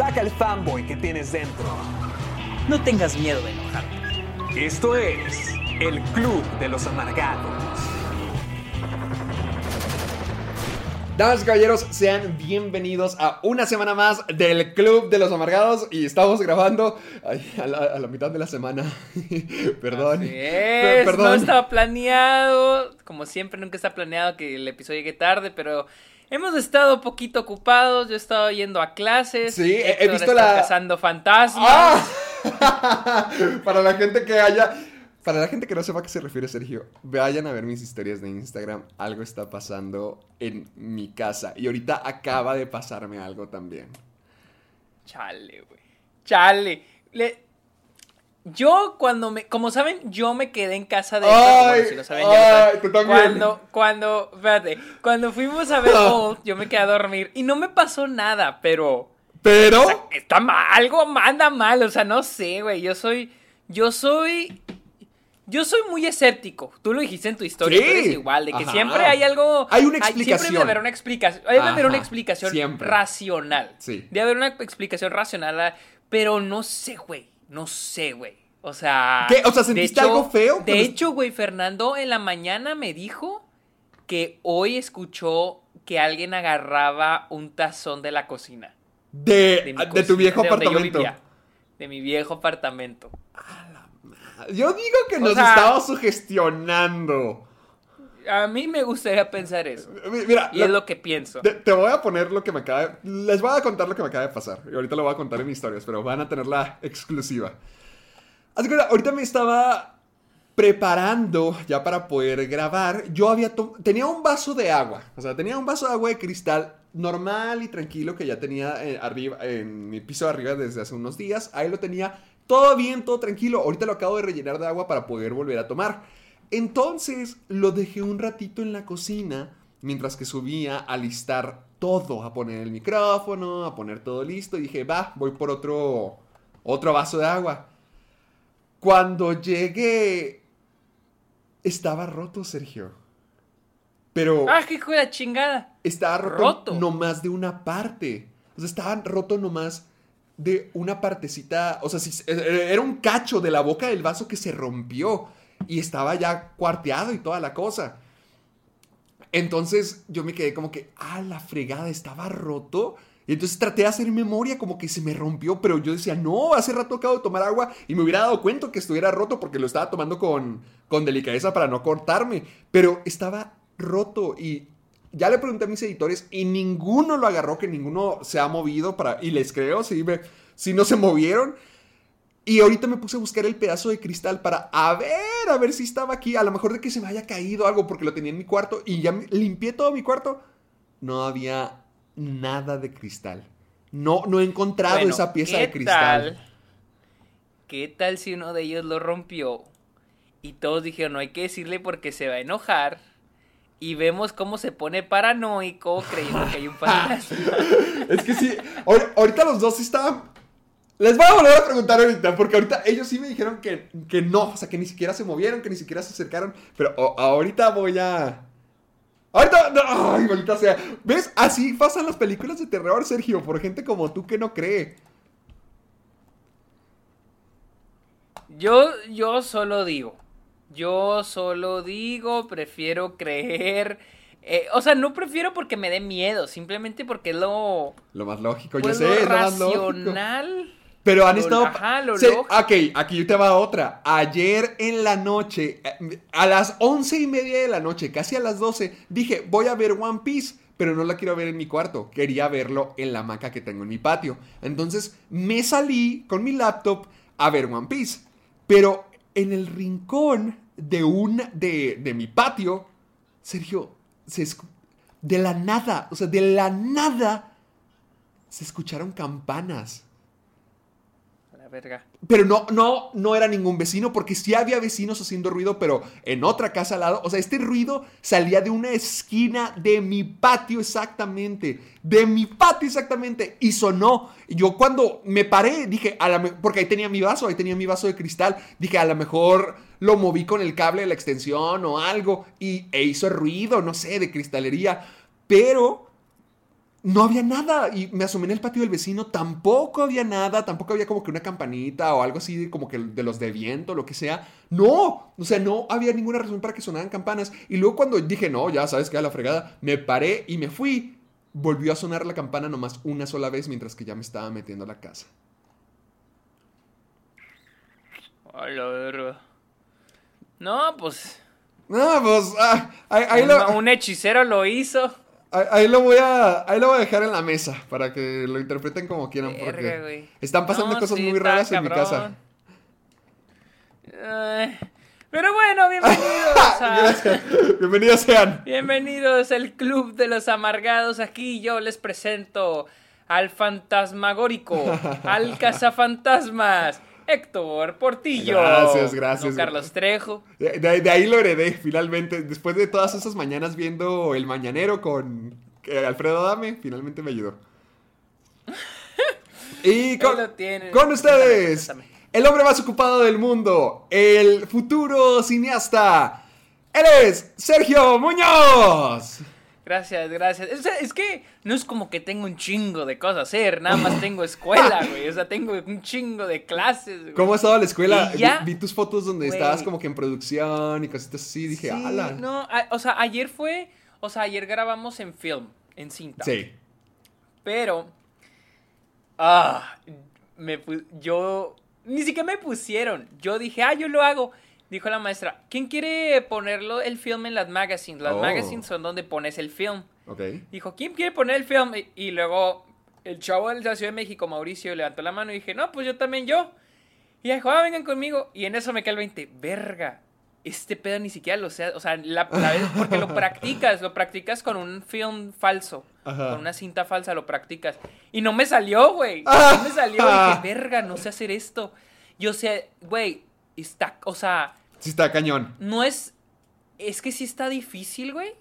Saca el fanboy que tienes dentro. No tengas miedo de enojarte. Esto es el Club de los Amargados. Damas y caballeros, sean bienvenidos a una semana más del Club de los Amargados y estamos grabando ay, a, la, a la mitad de la semana. perdón. Así es, perdón. no estaba planeado. Como siempre, nunca está planeado que el episodio llegue tarde, pero hemos estado poquito ocupados. Yo he estado yendo a clases. Sí, he- visto está la- cazando fantasmas. ¡Ah! para la gente que haya. Para la gente que no sepa a qué se refiere Sergio, vayan a ver mis historias de Instagram. Algo está pasando en mi casa. Y ahorita acaba de pasarme algo también. Chale, güey. Chale. Le- Yo cuando me... Como saben, yo me quedé en casa de... Ay, bueno, si lo saben, ya lo ay, saben. tú también. Cuando, cuando... Espérate. Cuando fuimos a ver Old, yo me quedé a dormir. Y no me pasó nada, pero... Pero. O sea, está mal, algo manda mal, o sea, no sé, güey. Yo soy. Yo soy. Yo soy muy escéptico. Tú lo dijiste en tu historia, Sí. tú eres igual, de que Ajá. siempre hay algo. Hay una Siempre explicación. debe haber una explicación. Debe haber una explicación siempre. racional. Sí. Debe haber una explicación racional, pero no sé, güey. No sé, güey. O sea. ¿Qué? O sea, ¿sentiste algo feo De hecho, güey, Fernando en la mañana me dijo que hoy escuchó que alguien agarraba un tazón de la cocina. De, De, mi de tu viejo de apartamento. vivía, de mi viejo apartamento. Yo digo que O nos sea- estaba sugestionando. A mí me gustaría pensar eso. Mi- Mira, Y lo- es lo que pienso. te, te voy a poner lo que me acaba de... Les voy a contar lo que me acaba de pasar. Y ahorita lo voy a contar en historias, pero van a tener la exclusiva. Así que ahorita me estaba preparando ya para poder grabar. Yo había... Tenía un vaso de agua. O sea, tenía un vaso de agua de cristal normal y tranquilo que ya tenía eh, arriba, en mi piso de arriba desde hace unos días. Ahí lo tenía todo bien, todo tranquilo. Ahorita lo acabo de rellenar de agua para poder volver a tomar. Entonces lo dejé un ratito en la cocina mientras que subía a listar todo, a poner el micrófono, a poner todo listo. Y dije, va, voy por otro, otro vaso de agua. Cuando llegué, estaba roto, Sergio. Pero ¡Ah, qué hijo de la chingada! estaba roto, roto. nomás de una parte. O sea, estaba roto nomás de una partecita. O sea, era un cacho de la boca del vaso que se rompió. Y estaba ya cuarteado y toda la cosa. Entonces yo me quedé como que, ah, la fregada, estaba roto. Y entonces traté de hacer memoria como que se me rompió, pero yo decía, no, hace rato acabo de tomar agua y me hubiera dado cuenta que estuviera roto porque lo estaba tomando con, con delicadeza para no cortarme. Pero estaba roto y ya le pregunté a mis editores y ninguno lo agarró, que ninguno se ha movido para... Y les creo, me, si no se movieron. Y ahorita me puse a buscar el pedazo de cristal para a ver, a ver si estaba aquí. A lo mejor de que se me haya caído algo porque lo tenía en mi cuarto y ya limpié todo mi cuarto. No había nada de cristal. No, no he encontrado Bueno, esa pieza ¿qué de cristal. tal? ¿Qué tal si uno de ellos lo rompió? Y todos dijeron, no hay que decirle porque se va a enojar. Y vemos cómo se pone paranoico creyendo que hay un fantasma. Es que sí, ahor- ahorita los dos estaban... Les voy a volver a preguntar ahorita, porque ahorita ellos sí me dijeron que, que no, o sea, que ni siquiera se movieron, que ni siquiera se acercaron, pero ahorita voy a... Ahorita, no, ay, maldita sea. ¿Ves? Así pasan las películas de terror, Sergio, por gente como tú que no cree. Yo, yo solo digo. Yo solo digo, prefiero creer. eh, o sea, no prefiero porque me dé miedo, simplemente porque es lo, Lo más lógico, pues, yo sé, lo es lo más lógico. Pero han Lo- estado... ajá, lo Sí, ok, aquí te va otra. Ayer en la noche, a las once y media de la noche, casi a las 12, dije, voy a ver One Piece, pero no la quiero ver en mi cuarto. Quería verlo en la hamaca que tengo en mi patio. Entonces me salí con mi laptop a ver One Piece. Pero en el rincón de, un, de, de mi patio, Sergio, se escu- de la nada, o sea, de la nada, se escucharon campanas. Pero no, no, no era ningún vecino, porque sí había vecinos haciendo ruido, pero en otra casa al lado. O sea, este ruido salía de una esquina de mi patio exactamente. De mi patio exactamente. Y sonó. Yo cuando me paré, dije, a la porque ahí tenía mi vaso, ahí tenía mi vaso de cristal. Dije, a lo mejor lo moví con el cable de la extensión o algo. Y e hizo ruido, no sé, de cristalería. Pero no había nada. Y me asomé en el patio del vecino, tampoco había nada, tampoco había como que una campanita o algo así, como que de los de viento, lo que sea. No, o sea, no había ninguna razón para que sonaran campanas. Y luego cuando dije, no, ya sabes que a la fregada, me paré y me fui. Volvió a sonar la campana nomás una sola vez mientras que ya me estaba metiendo a la casa. A la verga. No, pues. No, pues, ah, ahí, ahí un, lo, un hechicero lo hizo. Ahí- lo voy a, ahí lo voy a dejar en la mesa para que lo interpreten como quieran. Porque están pasando No, cosas sí, muy raras en mi casa. Pero bueno, bienvenidos a. Gracias. Bienvenidos sean. Bienvenidos al Club de los Amargados. Aquí yo les presento al fantasmagórico, al cazafantasmas, Héctor Portillo. Gracias, gracias. No Carlos Trejo. De, de- de ahí lo heredé, finalmente. Después de todas esas mañanas viendo El Mañanero con eh, Alfredo Adame, finalmente me ayudó. Y con, lo con ustedes, Cuéntame, cuéntame. el hombre más ocupado del mundo, el futuro cineasta. Él es Sergio Muñoz. Gracias, gracias. Es, es que no es como que tengo un chingo de cosas a hacer, nada más tengo escuela, güey. O sea, tengo un chingo de clases, güey. ¿Cómo ha estado la escuela? Ya. Vi, vi tus fotos donde Güey. estabas como que en producción y cositas así. Dije, Sí, ala. no, a- o sea, ayer fue, o sea, ayer grabamos en film, en cinta. Sí. Pero, ah, me yo, ni siquiera me pusieron. Yo dije, ah, yo lo hago. Dijo la maestra, ¿quién quiere ponerlo el film en las magazines? Las Oh. magazines son donde pones el film. Ok. Dijo, ¿quién quiere poner el film? Y, y luego el chavo de la Ciudad de México, Mauricio, levantó la mano y dije, no, pues yo también yo. Y dijo, ah, vengan conmigo. Y en eso me cae el 20, verga. Este pedo ni siquiera lo sé. O sea, la, la vez, porque lo practicas, lo practicas con un film falso. Ajá. Con una cinta falsa lo practicas. Y no me salió, güey. Ah. No me salió. Y dije, verga, no sé hacer esto. Yo sé, güey, está, o sea, Sí está cañón. no es. Es que sí está difícil, güey.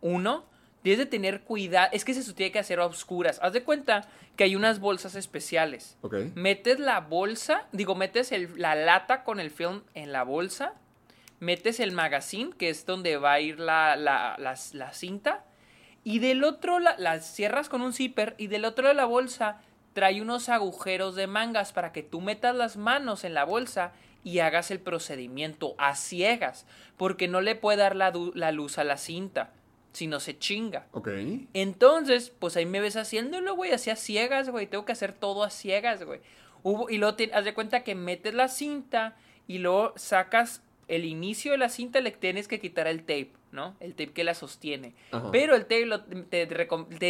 Uno, debes de tener cuidado. Es que se tiene que hacer a oscuras. Haz de cuenta que hay unas bolsas especiales. Ok. Metes la bolsa, digo, metes el- la lata con el film en la bolsa. Metes el magazine, que es donde va a ir la, la, la- la cinta. Y del otro, la, la cierras con un zipper. Y del otro de la bolsa trae unos agujeros de mangas para que tú metas las manos en la bolsa y hagas el procedimiento a ciegas. Porque no le puede dar la, luz a la cinta, si no se chinga. Ok. Entonces, pues ahí me ves haciéndolo, güey, así a ciegas, güey. Tengo que hacer todo a ciegas, güey. Hubo, y luego te, haz de cuenta que metes la cinta y luego sacas el inicio de la cinta, le tienes que quitar el tape, ¿no? El tape que la sostiene. Ajá. Pero el tape lo- te,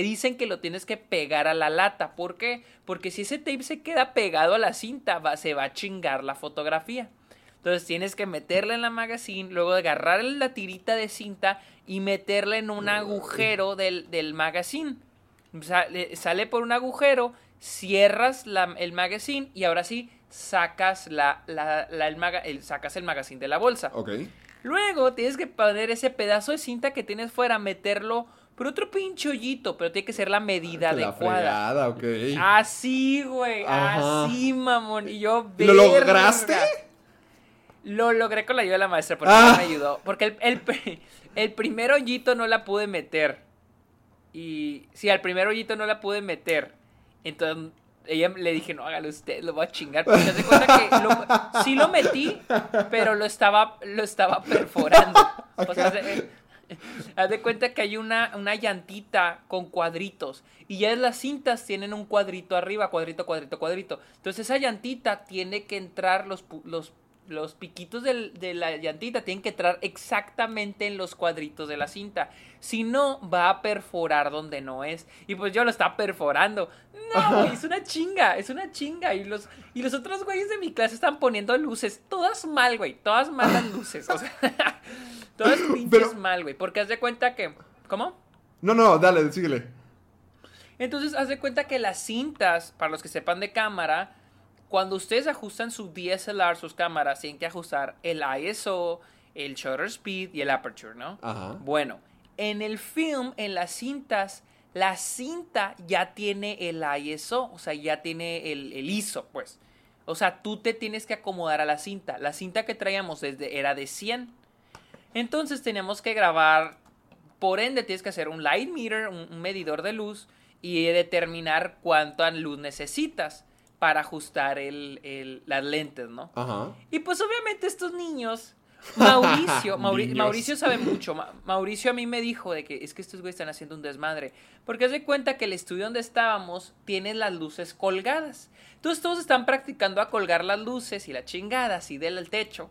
dicen que lo tienes que pegar a la lata. ¿Por qué? Porque si ese tape se queda pegado a la cinta, va, se va a chingar la fotografía. Entonces tienes que meterla en la magazine, luego agarrar la tirita de cinta y meterla en un agujero del, del magazine. Sale, sale por un agujero, cierras la- el magazine y ahora sí sacas, la, la- la- el, maga- el- sacas el magazine de la bolsa. Luego tienes que poner ese pedazo de cinta que tienes fuera, meterlo por otro pinche hoyito, pero tiene que ser la medida La adecuada. fregada, ok. Así, güey, Ajá. así, mamón. Y yo, ¿Lo lograste? Lo logré con la ayuda de la maestra, porque Ah. me ayudó. Porque el, el, pri- el primer hoyito no la pude meter. Y sí, al primer hoyito no la pude meter. Entonces ella le dije, no, hágalo usted, lo voy a chingar. Porque se cuenta que lo- sí lo metí, pero lo estaba, lo estaba perforando. O sea, se- Haz de cuenta que hay una, una llantita con cuadritos. Y ya las cintas tienen un cuadrito arriba, cuadrito, cuadrito, cuadrito. Entonces esa llantita tiene que entrar los, los, los piquitos del- de la llantita tienen que entrar exactamente en los cuadritos de la cinta. Si no, va a perforar donde no es. Y pues yo lo estaba perforando. No, güey, es una chinga, es una chinga. Y los, y los otros güeyes de mi clase están poniendo luces. Todas mal, güey. Todas mal las luces. O sea, todas pinches Pero- mal, güey. Porque haz de cuenta que. ¿Cómo? No, no, dale, síguele. Entonces, haz de cuenta que las cintas, para los que sepan de cámara, cuando ustedes ajustan su DSLR, sus cámaras, tienen que ajustar el ISO, el shutter speed y el aperture, ¿no? Ajá. Bueno, en el film, en las cintas, la cinta ya tiene el ISO, o sea, ya tiene el, el ISO, pues. O sea, tú te tienes que acomodar a la cinta. La cinta que traíamos desde, era de 100. Entonces teníamos que grabar, por ende tienes que hacer un light meter, un, un medidor de luz y determinar cuánta luz necesitas para ajustar el, el- las lentes, ¿no? Ajá. Y pues obviamente estos niños, Mauricio, Mauri- Niños. Mauricio sabe mucho. Ma- Mauricio a mí me dijo de que es que estos güeyes están haciendo un desmadre. Porque haz de cuenta que el estudio donde estábamos tiene las luces colgadas. Entonces todos están practicando a colgar las luces y la chingada así del techo.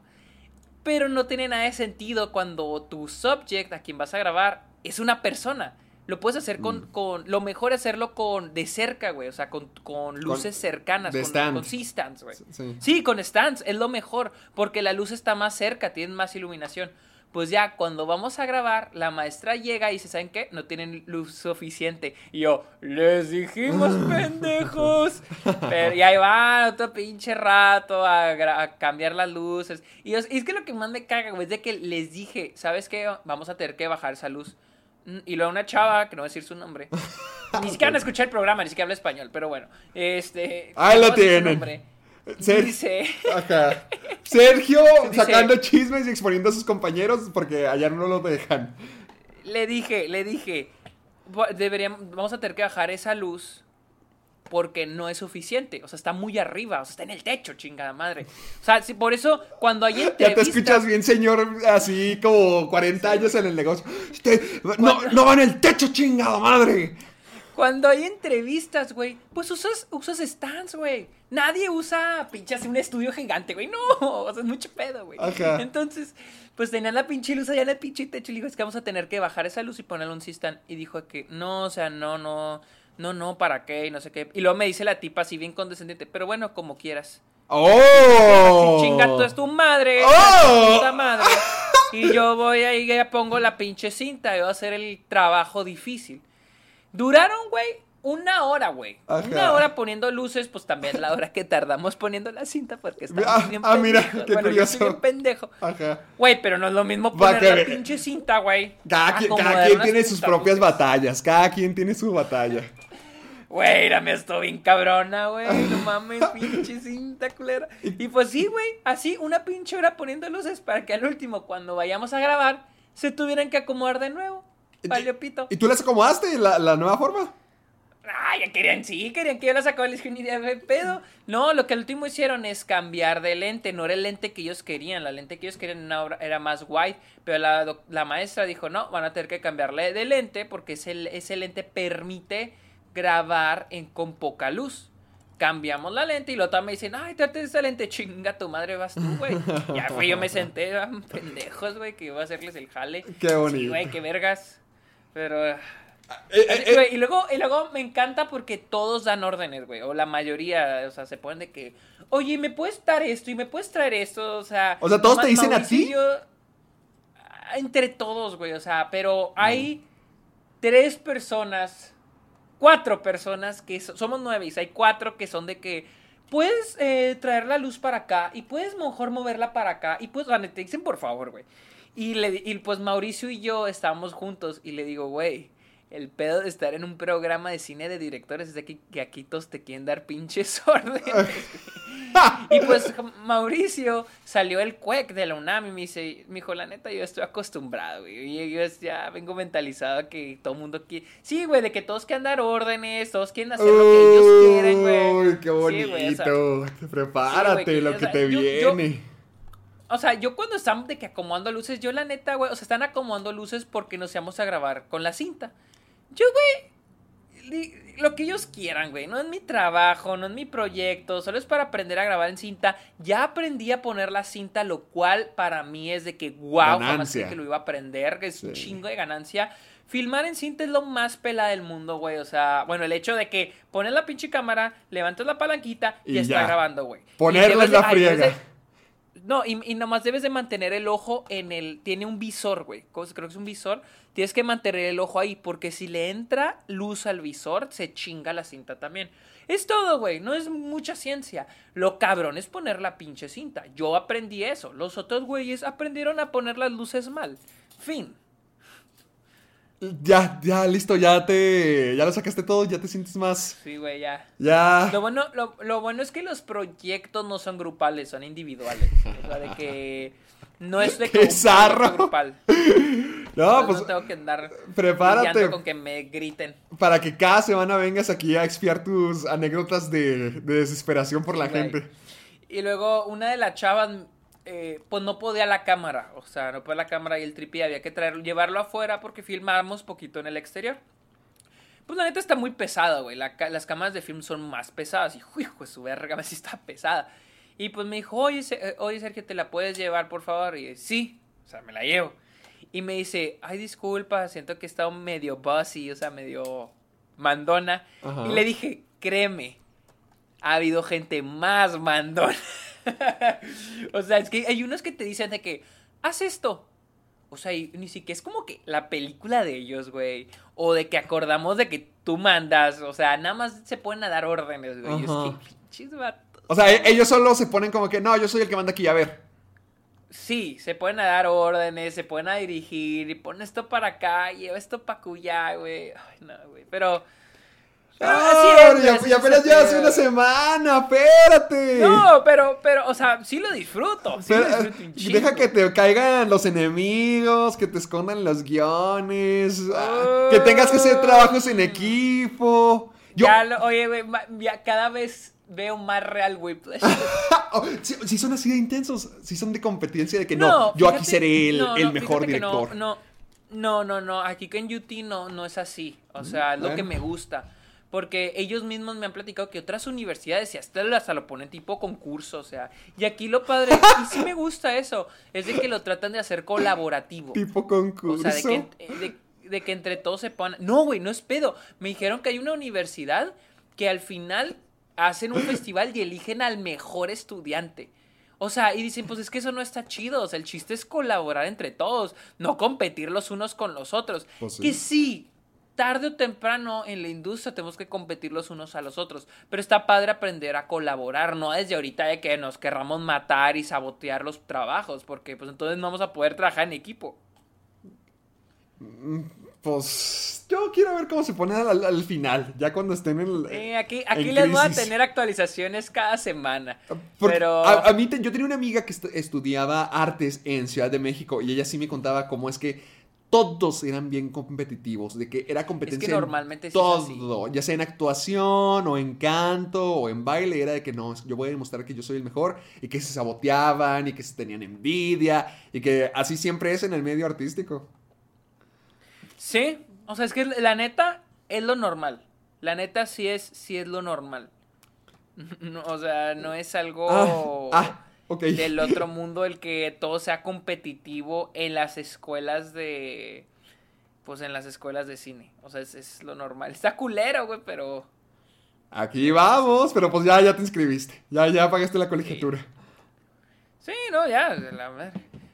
Pero no tiene nada de sentido cuando tu subject, a quien vas a grabar, es una persona. Lo puedes hacer con, Mm. con lo mejor es hacerlo con de cerca, güey, o sea, con, con luces cercanas, de con, con C-stands, güey. Sí. Sí, con stands, es lo mejor, porque la luz está más cerca, tienen más iluminación. Pues ya, cuando vamos a grabar, la maestra llega y dice, ¿saben qué? No tienen luz suficiente. Y yo, les dijimos, pendejos. Pero y ahí va otro pinche rato a, a cambiar las luces. Y, es- y es que lo que más me caga, güey, es de que les dije, ¿sabes qué? Vamos a tener que bajar esa luz. Mm, Y luego una chava, que no voy a decir su nombre. Ni siquiera van a escuchar el programa, ni siquiera habla español, pero bueno. Este. Ahí lo tienen. Ser- Dice. Ajá. Sergio Dice- sacando chismes y exponiendo a sus compañeros porque allá no lo dejan. Le dije, le dije, "Va- deberíamos, vamos a tener que bajar esa luz porque no es suficiente. O sea, está muy arriba, o sea, está en el techo, chingada madre. O sea, si por eso cuando hay Ya te entrevistas... escuchas bien, señor, así como 40 años en el negocio. Usted, no, no va en el techo, chingada madre. Cuando hay entrevistas, güey, pues usas, usas stands, güey. Nadie usa pinche así un estudio gigante, güey. No, o sea, es mucho pedo, güey. Ajá. Entonces, pues tenían la pinche luz allá en el pinche techo y le dijo, es que vamos a tener que bajar esa luz y ponerle un stand. Y dijo que no, o sea, no, no, no, no, ¿para qué? Y no sé qué. Y luego me dice la tipa así bien condescendiente, pero bueno, como quieras. ¡Oh! Si chinga, tú es tu madre, ¡Oh! tu puta madre. Y yo voy ahí, ya pongo la pinche cinta y voy a hacer el trabajo difícil. Duraron, güey, una hora, güey. Una hora poniendo luces, pues también la hora que tardamos poniendo la cinta porque estamos Ah, bien ah, mira, pendejos. qué bueno, yo curioso. soy bien pendejo. Ajá. Güey, pero no es lo mismo poner la pinche cinta, güey. Cada quien, cada quien tiene sus propias luces. batallas. Cada quien tiene su batalla. Güey, la me estoy bien cabrona, güey. No mames, pinche cinta culera. Y pues sí, güey. Así, una pinche hora poniendo luces para que al último, cuando vayamos a grabar, se tuvieran que acomodar de nuevo. Valió pito. ¿Y tú les acomodaste la, la nueva forma? Ah, ya querían, sí, querían que yo la sacaba. Les dije, ni de pedo. No, lo que al último hicieron es cambiar de lente. No era el lente que ellos querían. La lente que ellos querían era más white. Pero la, la maestra dijo, no, van a tener que cambiarle de lente porque ese, ese lente permite grabar en, con poca luz. Cambiamos la lente y luego me dicen, ay, trate de esa lente, chinga tu madre, vas tú, güey. Ya fui, yo me senté, ah, pendejos, güey, que iba a hacerles el jale. Qué Sí, bonito. güey, qué vergas. Pero... Eh, eh, Así, eh, güey, y, luego, y luego me encanta porque todos dan órdenes, güey. O la mayoría, o sea, se ponen de que, oye, ¿me puedes dar esto? ¿Y me puedes traer esto? O sea, O sea, ¿todos te dicen a Mauricio y ti? yo- ah, entre todos, güey. O sea, pero hay tres personas, cuatro personas que so- somos nueve y hay cuatro que son de que puedes eh, traer la luz para acá y puedes mejor moverla para acá y pues, o sea, te dicen por favor, güey. Y, le, y pues Mauricio y yo estábamos juntos y le digo, güey, el pedo de estar en un programa de cine de directores es de que, que aquí todos te quieren dar pinches órdenes. y pues Mauricio salió el cuec de la UNAM y me dice, me dijo, la neta, yo estoy acostumbrado, güey. Y yo ya vengo mentalizado a que todo el mundo quiere. Sí, güey, de que todos quieren dar órdenes, todos quieren hacer lo que ellos quieren, güey. Uy, qué Sí, güey, o sea, bonito. Prepárate sí, güey, lo o que sea, te yo- yo- viene. o sea, yo cuando están de que acomodando luces, yo la neta, güey, o sea, están acomodando luces porque nos íbamos a grabar con la cinta. Yo, güey, lo que ellos quieran, güey. No es mi trabajo, no es mi proyecto, solo es para aprender a grabar en cinta. Ya aprendí a poner la cinta, lo cual para mí es de que, wow, jamás creí que lo iba a aprender, que es un chingo de ganancia. Filmar en cinta es lo más pelada del mundo, güey. O sea, bueno, el hecho de que pones la pinche cámara, levantas la palanquita y, Y está ya. grabando, güey. Ponerla la ay, friega. No, y, y nomás debes de mantener el ojo en el... Tiene un visor, güey. ¿Cómo se- Creo que es un visor. Tienes que mantener el ojo ahí porque si le entra luz al visor, se chinga la cinta también. Es todo, güey. No es mucha ciencia. Lo cabrón es poner la pinche cinta. Yo aprendí eso. Los otros güeyes aprendieron a poner las luces mal. Fin. Ya, ya, listo, ya te. Ya lo sacaste todo, ya te sientes más. Sí, güey, ya. Ya. Lo bueno, lo, lo bueno es que los proyectos no son grupales, son individuales. O sea, de que no es de que ¡Qué un zarro! grupal. No, Entonces pues no tengo que andar prepárate. con que me griten. para que cada semana vengas aquí a expiar tus anécdotas de, de desesperación por la güey. gente. Y luego una de las chavas, eh, pues no podía la cámara. O sea, no podía la cámara y el tripié. Había que traerlo, llevarlo afuera porque filmábamos poquito en el exterior. Pues la neta está muy pesada, güey. La las cámaras de film son más pesadas. Y, hijo su verga, sí está pesada. Y pues me dijo, oye, eh, oye Sergio, ¿te la puedes llevar, por favor? Y yo, sí, o sea, me la llevo. Y me dice, ay, disculpa, siento que he estado medio bossy, o sea, medio mandona. Ajá. Y le dije, créeme, ha habido gente más mandona. o sea, es que hay unos que te dicen de que, haz esto. O sea, y ni siquiera es como que la película de ellos, güey. O de que acordamos de que tú mandas. O sea, nada más se ponen a dar órdenes, güey. Es que pinches vatos. O sea, e- ellos solo se ponen como que, no, yo soy el que manda aquí, a ver. Sí, se pueden a dar órdenes, se pueden a dirigir. Y pon esto para acá, lleva esto para cuya, güey. Ay, no, güey. Pero. Ah, es, ya es apenas llevas una semana, espérate. No, pero, pero, o sea, sí lo disfruto. Sí Pero, lo disfruto un eh, deja chingo. que te caigan los enemigos, que te escondan los guiones, ah, que tengas que hacer trabajos en equipo. Yo, Ya lo- oye, güey, ya cada vez veo más real Whiplash. Oh, sí, sí son así de intensos, sí son de competencia de que no, yo aquí seré el, no, el no, mejor director. No, no, no, no, aquí que en UT no, no es así. O sea, es lo que me gusta. Porque ellos mismos me han platicado que otras universidades y hasta, lo ponen tipo concurso, o sea. Y aquí lo padre, y sí me gusta eso, es de que lo tratan de hacer colaborativo. Tipo O concurso. sea, de que, de, de que entre todos se ponen. No, güey, no es pedo. Me dijeron que hay una universidad que al final hacen un festival y eligen al mejor estudiante. O sea, y dicen, pues es que eso no está chido. O sea, el chiste es colaborar entre todos, no competir los unos con los otros. Pues sí. Que sí, tarde o temprano en la industria tenemos que competir los unos a los otros. Pero está padre aprender a colaborar, no desde ahorita de que nos querramos matar y sabotear los trabajos, porque pues entonces no vamos a poder trabajar en equipo. Pues yo quiero ver cómo se pone al, al final, ya cuando estén en el... Eh, aquí aquí en les voy a tener actualizaciones cada semana. Porque pero. a, a mí, te- yo tenía una amiga que estu- estudiaba artes en Ciudad de México y ella sí me contaba cómo es que todos eran bien competitivos, de que era competencia en normalmente sí es así. todo, ya sea en actuación o en canto o en baile, era de que no, yo voy a demostrar que yo soy el mejor y que se saboteaban y que se tenían envidia y que así siempre es en el medio artístico. Sí, o sea, es que la neta es lo normal. La neta sí es, sí es lo normal. No, o sea, no es algo Ah, ah, del otro mundo el que todo sea competitivo en las escuelas de. Pues en las escuelas de cine. O sea, es, es lo normal. Está culero, güey, pero. Aquí vamos, pero pues ya, ya te inscribiste, ya, ya pagaste la colegiatura. Sí, no, ya, la madre.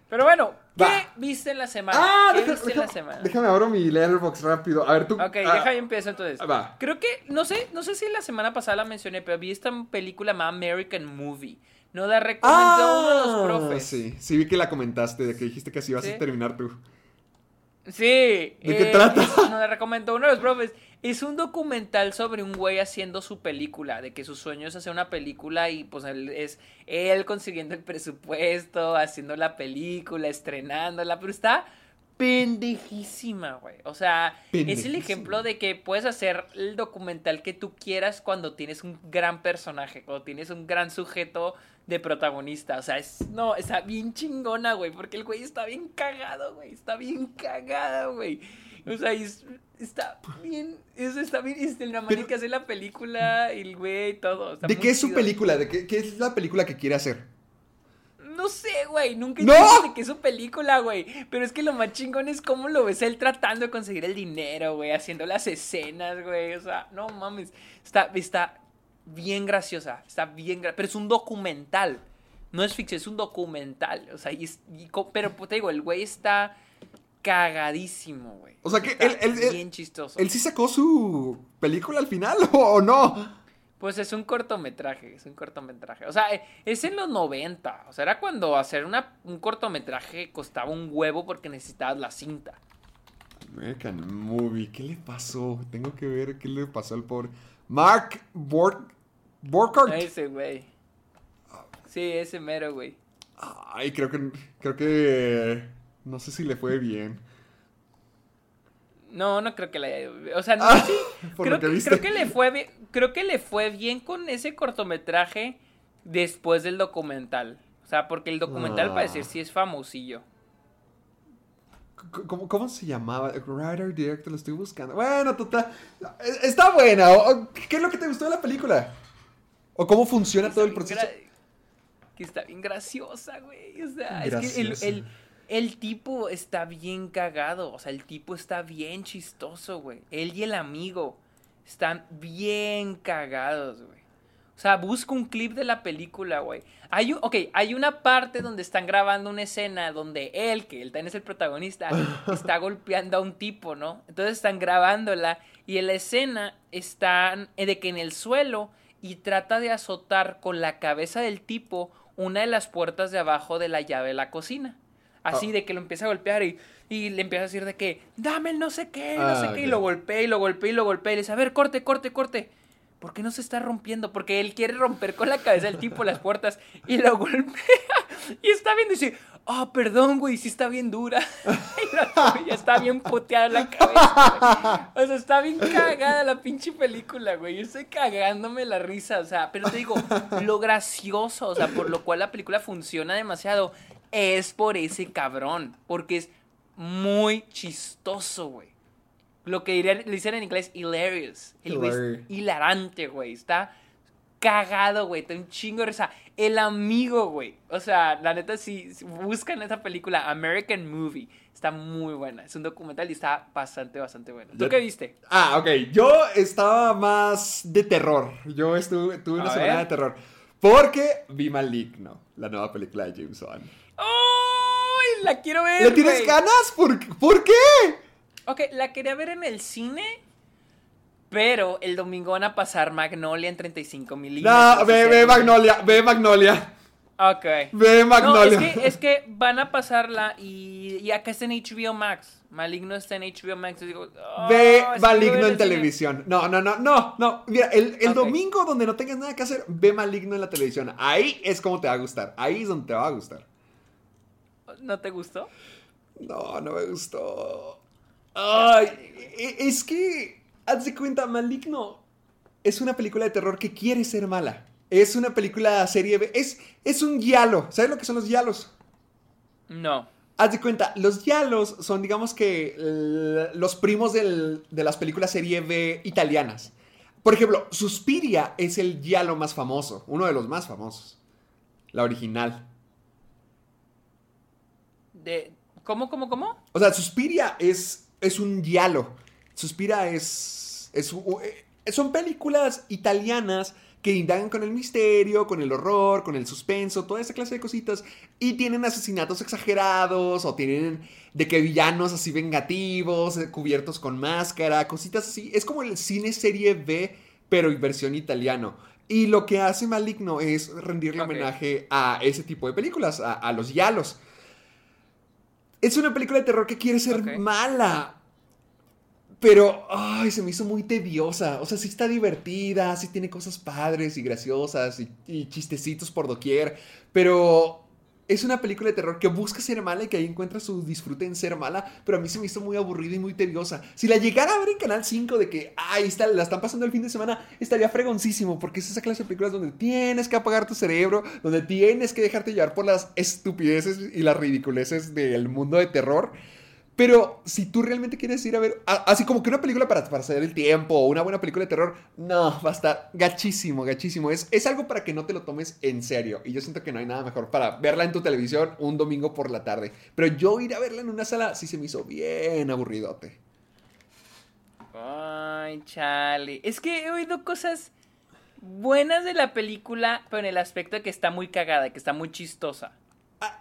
Pero bueno, ¿qué Va. viste en la semana? Ah, ¿Qué deja- viste en deja- la semana? déjame abro mi letterbox rápido. A ver, tú. Ok, ah, deja y empiezo entonces. va. Creo que, no sé, no sé si la semana pasada la mencioné, pero vi esta película llamada American Movie. No la recomendó uno de los profes. Ah, Sí, sí vi que la comentaste, de que dijiste que así ibas Sí. a terminar tú. Sí. ¿De qué trata? Nos la recomendó uno de los profes. Es un documental sobre un güey haciendo su película, de que su sueño es hacer una película y pues él, es él consiguiendo el presupuesto, haciendo la película, estrenándola, pero está pendejísima, güey. O sea, es el ejemplo de que puedes hacer el documental que tú quieras cuando tienes un gran personaje, cuando tienes un gran sujeto de protagonista. O sea, es, no, está bien chingona, güey, porque el güey está bien cagado, güey. Está bien cagado, güey. O sea, y es- está bien, eso está bien, es la manera que hace la película, el güey, todo. está ¿De qué es su película? ¿De qué, qué es la película que quiere hacer? No sé, güey, nunca ¡No! de qué es su película, güey. Pero es que lo más chingón es cómo lo ves él tratando de conseguir el dinero, güey, haciendo las escenas, güey. O sea, no mames. Está, está bien graciosa, está bien gra- Pero es un documental. No es ficción, es un documental. O sea, y es- y pero te digo, el güey está cagadísimo, güey. O sea que él- él- él- bien chistoso. ¿Él sí sacó su película al final o, no? Pues es un cortometraje, es un cortometraje. O sea, eh, es en los 90. O sea, era cuando hacer una, un cortometraje costaba un huevo porque necesitabas la cinta. American Movie, ¿qué le pasó? Tengo que ver qué le pasó al pobre. Mark Borg Borkart. Ese, güey. Sí, ese mero, güey. Ay, creo que creo que no sé si le fue bien. No, no creo que le. O sea, no, Ah, sí, creo, que creo que le fue bien, creo que le fue bien con ese cortometraje después del documental. O sea, porque el documental Ah. parece sí es famosillo. ¿Cómo, cómo se llamaba? Writer, director, lo estoy buscando. Bueno, total. eh, Está buena. ¿Qué es lo que te gustó de la película? ¿O cómo funciona todo el proceso? Que está bien graciosa, güey. O sea, es que el- el tipo está bien cagado. O sea, el tipo está bien chistoso, güey. Él y el amigo están bien cagados, güey. O sea, busca un clip de la película, güey. Hay un, ok, hay una parte donde están grabando una escena donde él, que él también es el protagonista, está golpeando a un tipo, ¿no? Entonces están grabándola y en la escena están eh, de que en el suelo y trata de azotar con la cabeza del tipo una de las puertas de abajo de la llave de la cocina. Así Ah. de que lo empieza a golpear y, y le empieza a decir de que, dame el no sé qué, no Ah, sé qué, y lo golpea y lo golpea y lo golpea y le dice, a ver, corte, corte, corte. ¿Por qué no se está rompiendo? Porque él quiere romper con la cabeza del tipo las puertas y lo golpea. Y está viendo y dice, ah, perdón, güey, sí está bien dura. Y está bien puteada la cabeza. güey. O sea, está bien cagada la pinche película, güey. Yo estoy cagándome la risa. O sea, pero te digo, lo gracioso, o sea, por lo cual la película funciona demasiado, es por ese cabrón. Porque es muy chistoso, güey. Lo que le dicen en inglés hilarious. El güey hilarante, güey. Está cagado, güey. Está un chingo de risa. El amigo, güey. O sea, la neta, si, si buscan esa película, American Movie, está muy buena. Es un documental y está bastante, bastante bueno. ¿Tú qué viste? Ah, ok. Yo estaba más de terror. Yo estuve, tuve una A semana ver. de terror. Porque vi Maligno, la nueva película de James Wan. ¡Ay! La quiero ver. ¿Le tienes güey. ganas? ¿Por, ¿Por qué? Ok, la quería ver en el cine. Pero el domingo van a pasar Magnolia en 35 milímetros. No, ve, ve Magnolia, ve Magnolia. Ok. Ve No, Magnolia. es que, es que van a pasarla y, y acá está en HBO Max. Maligno está en HBO Max. digo, oh, Ve Maligno en cine. televisión. No, no, no, no, no. Mira, el, el domingo donde no tengas nada que hacer, ve Maligno en la televisión. Ahí es como te va a gustar. Ahí es donde te va a gustar. ¿No te gustó? No, no me gustó. Ay, e- es que, haz de cuenta, Maligno es una película de terror que quiere ser mala. Es una película serie B. Es, es un giallo. ¿Sabes lo que son los giallos? No. Haz de cuenta, los giallos son, digamos que, los primos del- de las películas serie B italianas. Por ejemplo, Suspiria es el giallo más famoso, uno de los más famosos. La original. De, ¿Cómo, cómo, cómo? O sea, Suspiria es, es un giallo. Suspiria es, es eh, son películas italianas que indagan con el misterio, con el horror, con el suspenso, toda esa clase de cositas. Y tienen asesinatos exagerados o tienen de que villanos así vengativos, eh, cubiertos con máscara, cositas así. Es como el cine serie B, pero en versión italiano. Y lo que hace Maligno es rendirle homenaje a ese tipo de películas, a, a los yalos. Es una película de terror que quiere ser mala. Pero, ay, se me hizo muy tediosa. O sea, sí está divertida, sí tiene cosas padres y graciosas y, y chistecitos por doquier. Pero es una película de terror que busca ser mala y que ahí encuentra su disfrute en ser mala, pero a mí se me hizo muy aburrida y muy tediosa. Si la llegara a ver en Canal 5 de que, ahí está, la están pasando el fin de semana, estaría fregoncísimo, porque es esa clase de películas donde tienes que apagar tu cerebro, donde tienes que dejarte llevar por las estupideces y las ridiculeces del mundo de terror. Pero si tú realmente quieres ir a ver, así como que una película para pasar el tiempo o una buena película de terror, no, va a estar gachísimo, gachísimo. Es, es algo para que no te lo tomes en serio. Y yo siento que no hay nada mejor para verla en tu televisión un domingo por la tarde. Pero yo ir a verla en una sala sí se me hizo bien aburridote. Ay, chale. Es que he oído cosas buenas de la película, pero en el aspecto de que está muy cagada, que está muy chistosa.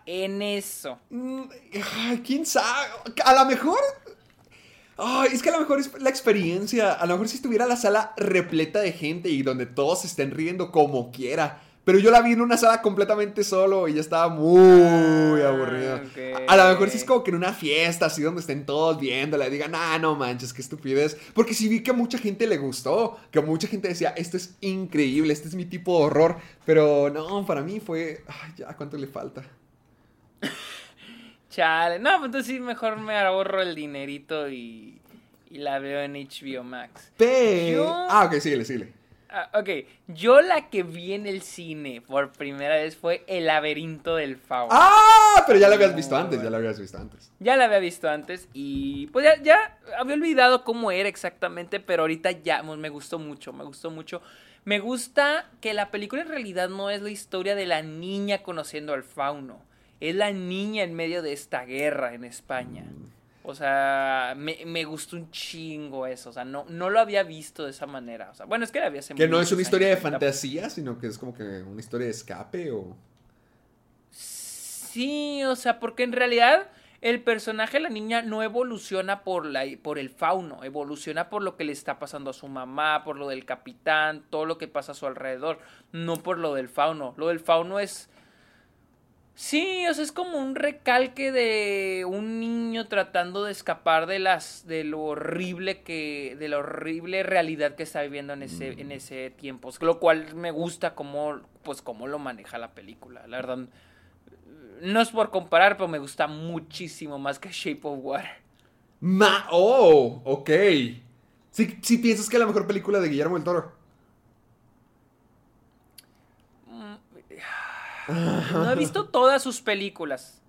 En eso. Mm, ¿Quién sabe? A lo mejor. Ay, es que a lo mejor es la experiencia. A lo mejor si estuviera la sala repleta de gente y donde todos se estén riendo como quiera. Pero yo la vi en una sala completamente solo y ya estaba muy ah, aburrido. A, lo mejor si es como que en una fiesta, así donde estén todos viéndola y digan, ah, no manches, qué estupidez. Porque sí vi que a mucha gente le gustó, que mucha gente decía, esto es increíble, este es mi tipo de horror. Pero no, para mí fue, ay, ya, ¿cuánto le falta? Chale. No, pues entonces sí, mejor me ahorro el dinerito y, y la veo en HBO Max. Pero... Ah, ok, síguele, síguele. Ah, ok, yo la que vi en el cine por primera vez fue El laberinto del fauno. ¡Ah! Pero ya la habías visto antes, ya la habías visto antes. Ya la había visto antes y pues ya, ya había olvidado cómo era exactamente, pero ahorita ya pues, me gustó mucho, me gustó mucho. Me gusta que la película en realidad no es la historia de la niña conociendo al fauno es la niña en medio de esta guerra en España. O sea, me, gustó un chingo eso. O sea, no, no lo había visto de esa manera. O sea, bueno, es que la había Que no es una historia de fantasía, sino que es como que una historia de escape o. Sí, o sea, porque en realidad el personaje de la niña no evoluciona por, la, por el fauno, evoluciona por lo que le está pasando a su mamá, por lo del capitán, todo lo que pasa a su alrededor, no por lo del fauno. Lo del fauno es Sí, o sea, es como un recalque de un niño tratando de escapar de las de lo horrible que de la horrible realidad que está viviendo en ese en ese tiempo, lo cual me gusta como pues cómo lo maneja la película. La verdad no es por comparar, pero me gusta muchísimo más que Shape of Water. Ma oh, ok. Si sí piensas que es la mejor película de Guillermo del Toro. No he visto todas sus películas.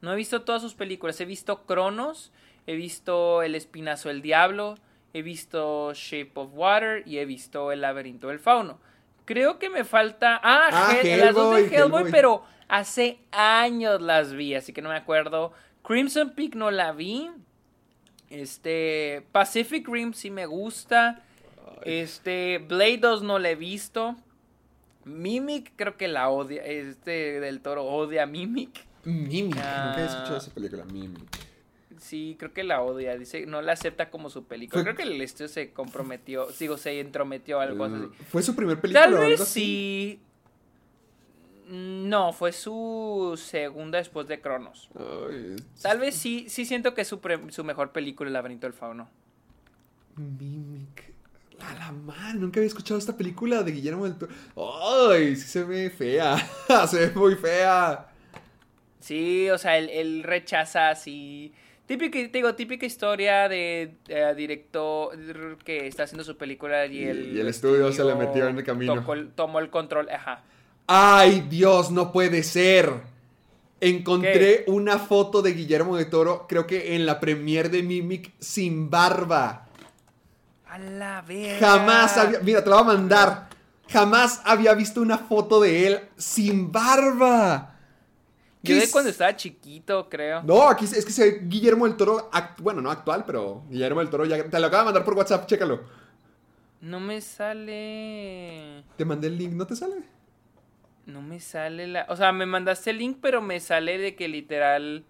No he visto todas sus películas. He visto Cronos, he visto El Espinazo del Diablo, he visto Shape of Water y he visto El Laberinto del Fauno. Creo que me falta. Ah, ah las dos de Hellboy, pero hace años las vi, así que no me acuerdo. Crimson Peak no la vi. Este. Pacific Rim sí me gusta. Este. Blade 2 no la he visto. Mimic creo que la odia, este del toro odia a Mimic. Mimic, nunca he escuchado esa película, Mimic. Sí, creo que la odia, dice, no la acepta como su película. Creo que el estudio se comprometió, sigo, se entrometió algo así. Uh, ¿Fue su primer película? Tal vez sí. No, fue su segunda después de Cronos. Tal vez sí, sí siento que es su, su mejor película, El laberinto del fauno. Mimic. A la madre, nunca había escuchado esta película de Guillermo del Toro. ¡Ay! Sí se ve fea. se ve muy fea. Sí, o sea, él, rechaza así. Típica, digo, típica historia de director que está haciendo su película y el, y el estudio se le metió en el camino. tomó el control, ajá. ¡Ay, Dios, no puede ser! Encontré una foto de Guillermo del Toro, creo que en la premiere de Mimic, sin barba. A la verga. Jamás había. Mira, te la voy a mandar. Jamás había visto una foto de él sin barba. Yo de cuando estaba chiquito, creo. No, aquí es que se Guillermo del Toro. Bueno, no actual, pero Guillermo del Toro ya. Te lo acabo de mandar por WhatsApp, chécalo. No me sale. Te mandé el link, ¿no te sale? No me sale la. O sea, me mandaste el link, pero me sale de que literal.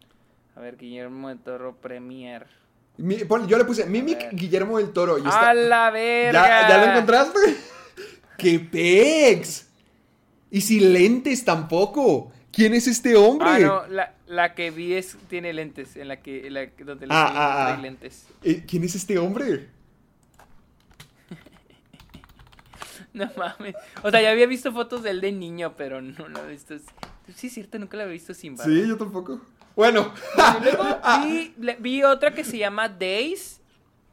A ver, Guillermo del Toro Premier yo le puse Mimic Guillermo del Toro. Y ¡A la verga! ¿Ya, lo encontraste? ¡Qué pex! Y sin lentes tampoco. ¿Quién es este hombre? Ah, no, la, que vi es, tiene lentes, en la que, la, donde ah, ah, ah. lentes. Eh, ¿Quién es este hombre? no mames. O sea, ya había visto fotos del de niño, pero no lo he visto. Sí, es cierto, nunca la había visto sin barba. Sí, yo tampoco. Bueno. Luego vi, vi otra que se llama Days,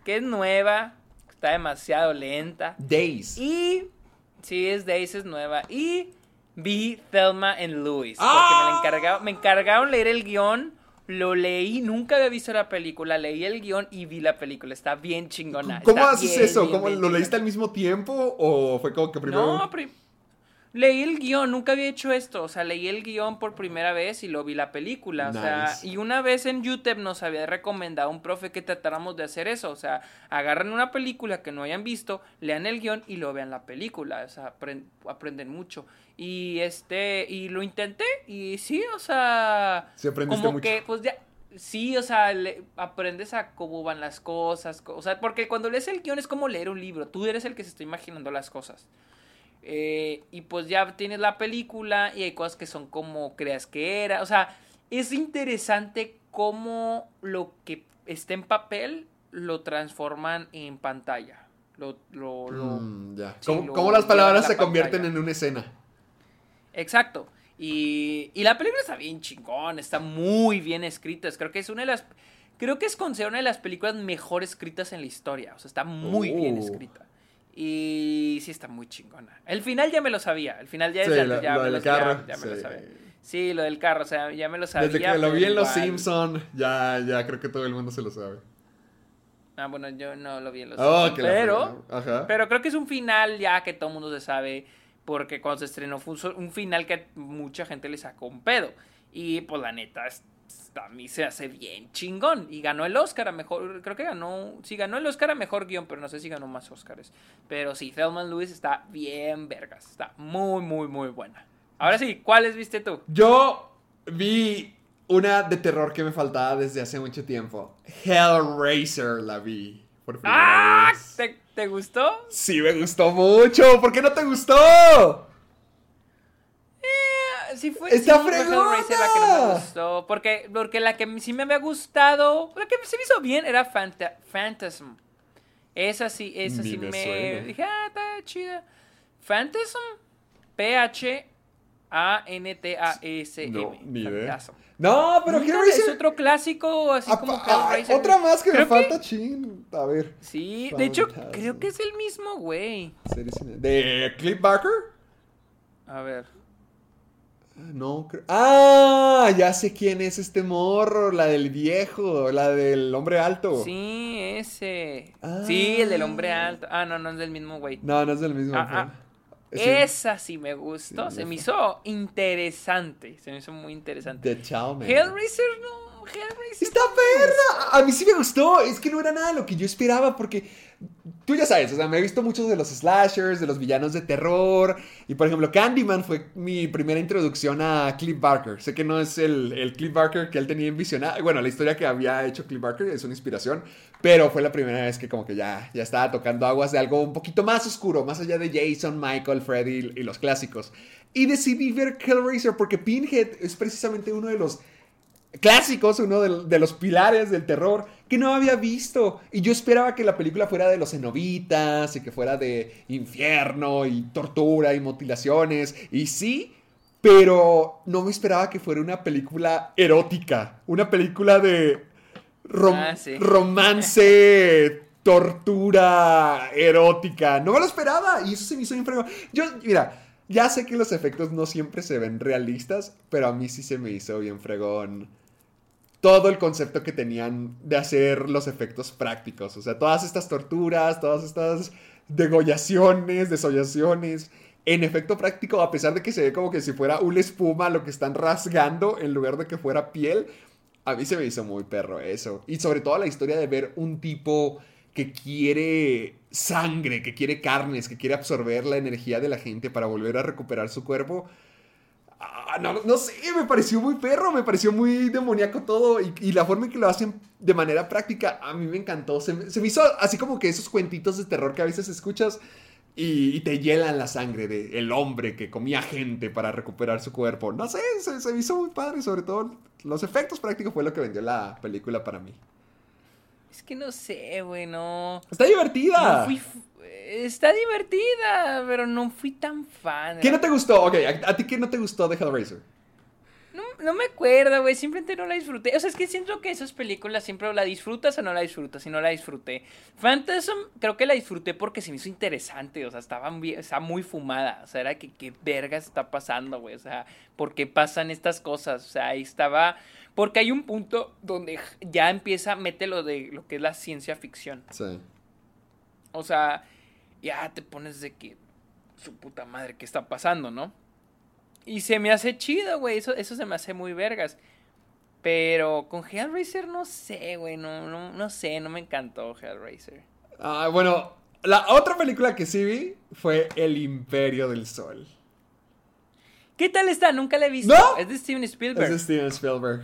que es nueva, está demasiado lenta. Days. Y. Sí, es Days, es nueva. Y vi Thelma and Louise. Porque ¡Ah! me, encargaron, me encargaron leer el guion. Lo leí, nunca había visto la película. Leí el guion y vi la película. Está bien chingona. ¿Cómo haces bien, eso? bien, ¿Cómo bien lo leíste al mismo tiempo o fue como que primero? No, pri- leí el guion, nunca había hecho esto. O sea, leí el guion por primera vez y lo vi la película. O sea, y una vez en YouTube nos había recomendado un profe que tratáramos de hacer eso. O sea, agarran una película que no hayan visto, lean el guion y lo vean la película. O sea, apren- aprenden mucho. Y este, y lo intenté y sí, o sea, aprendiste como mucho. que, pues ya. Sí, o sea, le- aprendes a cómo van las cosas, co- o sea, porque cuando lees el guion es como leer un libro, tú eres el que se está imaginando las cosas. Eh, y pues ya tienes la película y hay cosas que son como creas que era. O sea, es interesante cómo lo que está en papel lo transforman en pantalla. Lo, lo, lo- Mm, ya. sí, ¿Cómo, lo cómo las palabras la se convierten en una escena? Exacto. Y, y la película está bien chingón, está muy bien escrita. Creo que es una de las. Creo que es considerada una de las películas mejor escritas en la historia. O sea, está muy bien Oh. escrita. Y sí está muy chingona. El final ya me lo sabía. El final ya, Sí, ya- lo- ya lo me del ya- carro, ya me lo sí. sabía. Sí, lo del carro, o sea, ya me lo sabía. Desde que lo vi en Los igual- Simpson, ya, ya creo que todo el mundo se lo sabe. Ah, bueno, yo no lo vi en los Oh, Simpsons, pero. Ajá. pero creo que es un final ya que todo el mundo se sabe, porque cuando se estrenó fue un final que mucha gente le sacó un pedo. Y pues la neta, es- a mí se hace bien chingón. Y ganó el Oscar a mejor, creo que ganó, sí, ganó el Oscar a mejor guion, pero no sé si ganó más Oscars. Pero sí, Thelma Lewis está bien vergas, está muy, muy, muy buena. Ahora sí, ¿cuáles viste tú? Yo vi una de terror que me faltaba desde hace mucho tiempo. Hellraiser la vi. Por primera ¡Ah! vez. ¿Te, te gustó? Sí, me gustó mucho. ¿Por qué no te gustó? Sí fue, ¡Está sí, fue fregona! La que no me gustó. Porque, porque la que sí me había gustado, la que se me hizo bien era Phanta- Phantasm. Esa sí, esa Ni sí me. Dije, ah, está chida. Phantasm, P-H-A-N-T-A-S-M. No, ni idea. Phantasm. No, pero Hellraiser. Es otro clásico, así Ah, como ah, Hellraiser. otra más que me falta, chin. A ver. Sí, de hecho, creo que es el mismo güey. ¿De Cliff Barker? A ver. No, creo. Ah, ya sé quién es este morro. La del viejo, la del hombre alto. Sí, ese. Ah. Sí, el del hombre alto. Ah, no, no es del mismo güey. No, no es del mismo. Ah, ah. Sí. Esa sí me gustó. Sí, se me hizo interesante. Se me hizo muy interesante. The Man. Hellraiser no. Hellraiser. Está perra. A mí sí me gustó. Es que no era nada lo que yo esperaba porque tú ya sabes, o sea, me he visto muchos de los slashers, de los villanos de terror. Y por ejemplo, Candyman fue mi primera introducción a Cliff Barker. Sé que no es el, el Cliff Barker que él tenía envisionado. Bueno, la historia que había hecho Cliff Barker es una inspiración. Pero fue la primera vez que como que ya, ya estaba tocando aguas de algo un poquito más oscuro, más allá de Jason, Michael, Freddy y los clásicos. Y decidí ver Hellraiser porque Pinhead es precisamente uno de los clásicos, uno de, de los pilares del terror que no había visto. Y yo esperaba que la película fuera de los cenobitas y que fuera de infierno y tortura y mutilaciones. Y sí, pero no me esperaba que fuera una película erótica, una película de rom- Ah, sí. romance. Tortura erótica. No me lo esperaba. Y eso se me hizo bien fregón. Yo, mira, ya sé que los efectos no siempre se ven realistas, pero a mí sí se me hizo bien fregón todo el concepto que tenían de hacer los efectos prácticos. O sea, todas estas torturas, todas estas degollaciones, desollaciones. En efecto práctico, a pesar de que se ve como que si fuera una espuma lo que están rasgando en lugar de que fuera piel, a mí se me hizo muy perro eso. Y sobre todo la historia de ver un tipo que quiere sangre, que quiere carnes, que quiere absorber la energía de la gente para volver a recuperar su cuerpo. Ah, no, no sé, me pareció muy perro, me pareció muy demoníaco todo y, y la forma en que lo hacen de manera práctica a mí me encantó. Se me, se me hizo así como que esos cuentitos de terror que a veces escuchas y, y te hielan la sangre de el hombre que comía gente para recuperar su cuerpo. No sé, se, se me hizo muy padre, sobre todo los efectos prácticos fue lo que vendió la película para mí. Es que no sé, güey, no. Está divertida. No fui Está divertida, pero no fui tan fan. ¿Qué no te gustó? Ok, ¿a, a ti qué no te gustó de Hellraiser? no me acuerdo, güey. Simplemente no la disfruté. O sea, es que siento que esas películas siempre la disfrutas o no la disfrutas. Y no la disfruté. Phantasm creo que la disfruté porque se me hizo interesante. O sea, estaba, estaba muy fumada. O sea, era que qué vergas está pasando, güey. O sea, ¿por qué pasan estas cosas? O sea, ahí estaba. Porque hay un punto donde ya empieza, mete lo de lo que es la ciencia ficción. Sí. O sea, ya te pones de que su puta madre, ¿qué está pasando, no? Y se me hace chido, güey. Eso, eso se me hace muy vergas. Pero con Hellraiser no sé, güey. No, no, no sé, no me encantó Hellraiser. Ah, bueno, la otra película que sí vi fue El Imperio del Sol. ¿Qué tal está? Nunca la he visto. ¿No? Es de Steven Spielberg. Es de Steven Spielberg.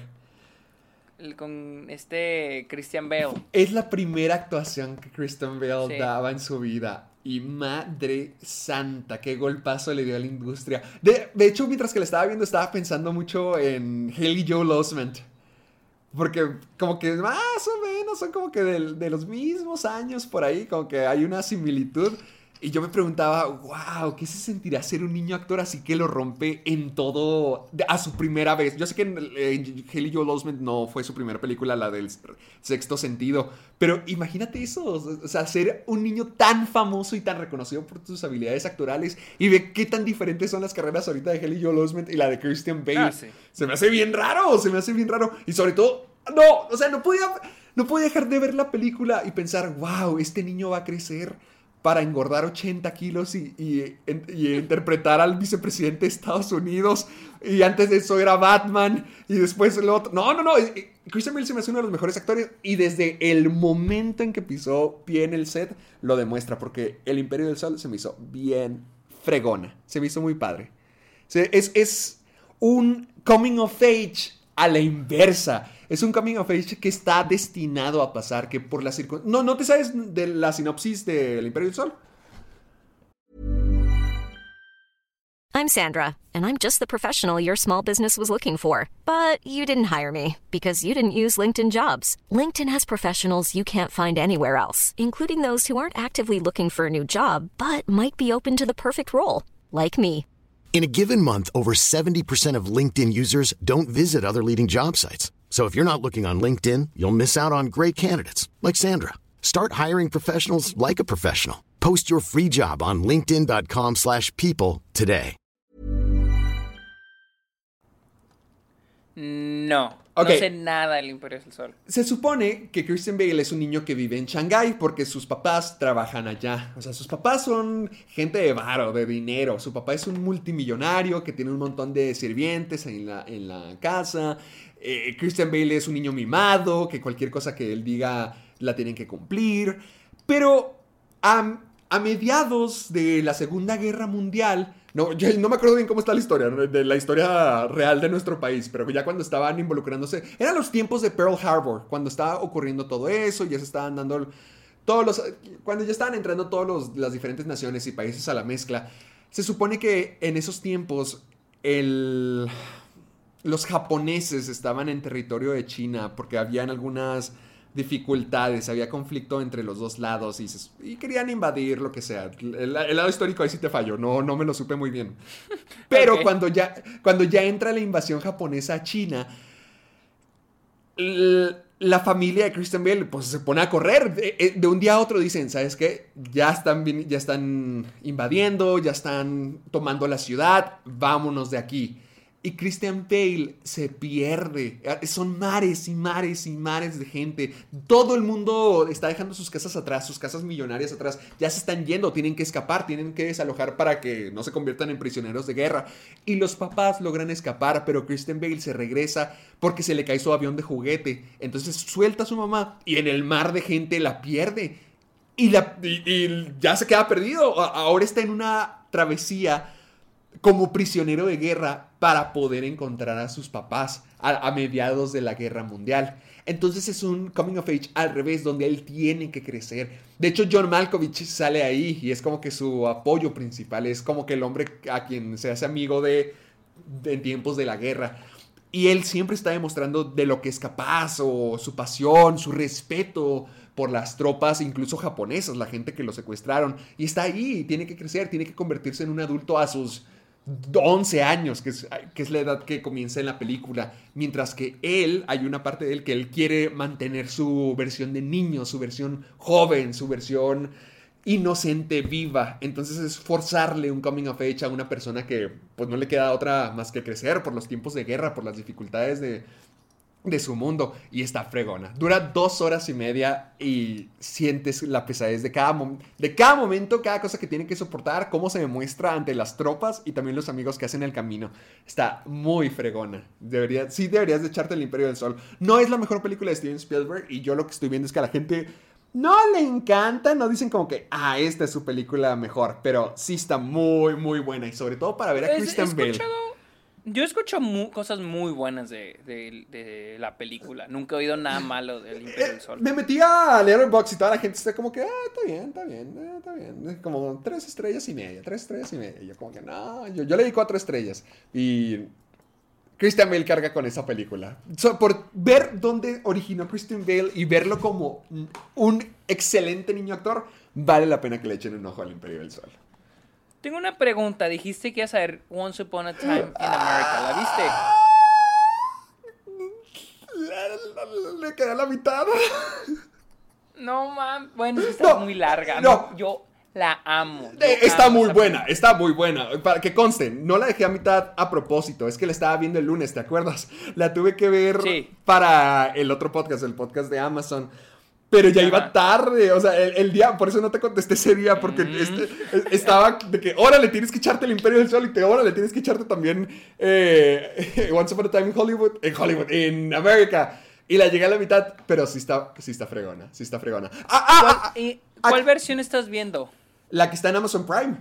El- Con este Christian Bale. Es la primera actuación que Kristen Bale Sí. daba en su vida. Y madre santa, qué golpazo le dio a la industria. De, de hecho, mientras que la estaba viendo, estaba pensando mucho en Haley Joel Osment. Porque como que más o menos son como que del- de, los mismos años por ahí, como que hay una similitud. Y yo me preguntaba, wow, ¿qué se sentirá ser un niño actor así que lo rompe en todo a su primera vez? Yo sé que eh, Haley Joel Osment no fue su primera película, la del sexto sentido, pero imagínate eso, o sea, ser un niño tan famoso y tan reconocido por tus habilidades actorales y ve qué tan diferentes son las carreras ahorita de Haley Joel Osment y la de Christian Bale. Ah, sí. Se me hace bien raro, se me hace bien raro. Y sobre todo, no, o sea, no podía, no podía dejar de ver la película y pensar, wow, este niño va a crecer para engordar 80 kilos y, y- interpretar al vicepresidente de Estados Unidos. Y antes de eso era Batman. Y después el otro. No, no, no. Christian Bale se me hace uno de los mejores actores. Y desde el momento en que pisó pie en el set, lo demuestra. Porque El Imperio del Sol se me hizo bien fregona. Se me hizo muy padre. Es, es un coming of age a la inversa. Es un coming of age que está destinado a pasar, que por la circunstancia... No, ¿no te sabes de la sinopsis del Imperio del Sol? I'm Sandra, and I'm just the professional your small business was looking for. But you didn't hire me because you didn't use LinkedIn jobs. LinkedIn has professionals you can't find anywhere else, including those who aren't actively looking for a new job but might be open to the perfect role, like me. In a given month, over 70% of LinkedIn users don't visit other leading job sites. So if you're not looking on LinkedIn, you'll miss out on great candidates like Sandra. Start hiring professionals like a professional. Post your free job on linkedin.com/people slash people today. No. No sé nada del Imperio del Sol. Se supone que Christian Bale es un niño que vive en Shanghái porque sus papás trabajan allá. O sea, sus papás son gente de varo, de dinero. Su papá es un multimillonario que tiene un montón de sirvientes en la, en la casa. Eh, Christian Bale es un niño mimado, que cualquier cosa que él diga la tienen que cumplir. Pero a, a mediados de la Segunda Guerra Mundial, no, no me acuerdo bien cómo está la historia, de la historia real de nuestro país, pero ya cuando estaban involucrándose, eran los tiempos de Pearl Harbor, cuando estaba ocurriendo todo eso, ya se estaban dando todos los, cuando ya estaban entrando todas las diferentes naciones y países a la mezcla, se supone que en esos tiempos el, los japoneses estaban en territorio de China porque habían algunas dificultades, había conflicto entre los dos lados y, se- y querían invadir lo que sea. El, el lado histórico ahí sí te falló, no, no me lo supe muy bien. Pero cuando, ya, cuando ya entra la invasión japonesa a China, la familia de Christian Bale pues se pone a correr. De, eh, de un día a otro dicen, ¿sabes qué? Ya están, ya están invadiendo, ya están tomando la ciudad, vámonos de aquí. Y Christian Bale se pierde. Eh, Son mares y mares y mares de gente. Todo el mundo está dejando sus casas atrás, sus casas millonarias atrás. Ya se están yendo, tienen que escapar, tienen que desalojar para que no se conviertan en prisioneros de guerra. Y los papás logran escapar, pero Christian Bale se regresa porque se le cae su avión de juguete. Entonces suelta a su mamá y en el mar de gente la pierde. Y, la, y- y ya se queda perdido. Ahora está en una travesía como prisionero de guerra para poder encontrar a sus papás a, mediados de la guerra mundial. Entonces es un coming of age al revés, donde él tiene que crecer. De hecho, John Malkovich sale ahí y es como que su apoyo principal, es como que el hombre a quien se hace amigo de, de en tiempos de la guerra. Y él siempre está demostrando de lo que es capaz, o su pasión, su respeto por las tropas, incluso japonesas, la gente que lo secuestraron. Y está ahí, tiene que crecer, tiene que convertirse en un adulto a sus 11 años, que es, que es la edad que comienza en la película, mientras que él, hay una parte de él que él quiere mantener su versión de niño, su versión joven, su versión inocente, viva. Entonces es forzarle un coming of age a una persona que pues no le queda otra más que crecer por los tiempos de guerra, por las dificultades de, de su mundo y está fregona. Dura dos horas y media y sientes la pesadez de cada, de cada momento, cada cosa que tiene que soportar, cómo se demuestra ante las tropas y también los amigos que hacen el camino. Está muy fregona. Debería, sí deberías de echarte el Imperio del Sol. No es la mejor película de Steven Spielberg y yo lo que estoy viendo es que a la gente no le encanta, no dicen como que, ah, esta es su película mejor, pero sí está muy, muy buena y sobre todo para ver a Christian Bale. Yo escucho cosas muy buenas de, la película. Nunca he oído nada malo del Imperio del Sol. Me metí a leer el box y toda la gente está como que, ah, está bien, está bien, eh, está bien. Como tres estrellas y media, tres estrellas y media. Y yo como que, no, yo, yo le di cuatro estrellas. Y Christian Bale carga con esa película. por ver dónde originó Christian Bale y verlo como un excelente niño actor, vale la pena que le echen un ojo al Imperio del Sol. Tengo una pregunta. Dijiste que ibas a ver Once Upon a Time in America. ¿La viste? Le queda la mitad. No, man. Bueno, está muy larga. No. Yo la amo. Eh, está muy buena, está muy buena. Para que conste, no la dejé a mitad a propósito. Es que la estaba viendo el lunes, ¿te acuerdas? La tuve que ver para el otro podcast, el podcast de Amazon. Pero ya iba tarde, o sea, el, día, por eso no te contesté ese día, porque mm. este, estaba de que, órale, tienes que echarte el Imperio del Sol y te, órale, tienes que echarte también eh, Once Upon a Time in Hollywood, en Hollywood, en América. Y la llegué a la mitad, pero sí está, sí está fregona, sí está fregona. Ah, ah, ¿Cuál, ah, ¿cuál versión estás viendo? La que está en Amazon Prime.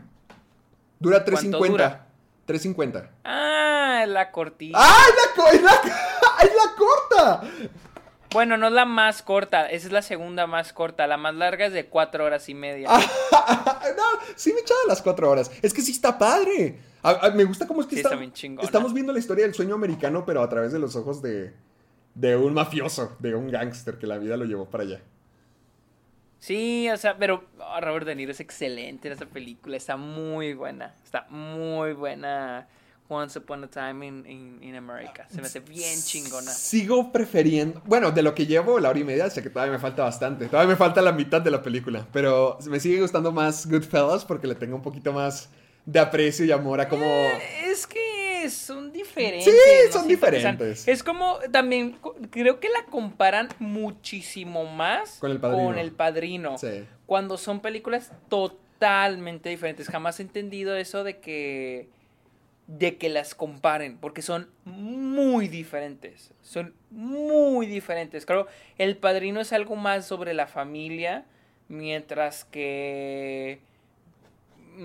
Dura 3.50. 3.50. Ah, la cortita. ¡Ah, es la, es la corta! Bueno, no es la más corta, esa es la segunda más corta. La más larga es de cuatro horas y media. no, sí me echaba las cuatro horas. Es que sí está padre. me gusta cómo es que está, estamos viendo la historia del sueño americano, pero a través de los ojos de, de un mafioso, de un gángster que la vida lo llevó para allá. Sí, o sea, pero oh, Robert De Niro es excelente en esa película, está muy buena, está muy buena. Once Upon a Time in, in, America. Se me hace bien chingona. Sigo prefiriendo. Bueno, de lo que llevo la hora y media, sé que todavía me falta bastante. Todavía me falta la mitad de la película. Pero me sigue gustando más Goodfellas porque le tengo un poquito más de aprecio y amor a como. Eh, es que son diferentes. Sí, son diferentes. Es como también. Creo que la comparan muchísimo más con el padrino. Con el padrino sí. Cuando son películas totalmente diferentes. Jamás he entendido eso de que de que las comparen, porque son muy diferentes, son muy diferentes. Claro, El Padrino es algo más sobre la familia, mientras que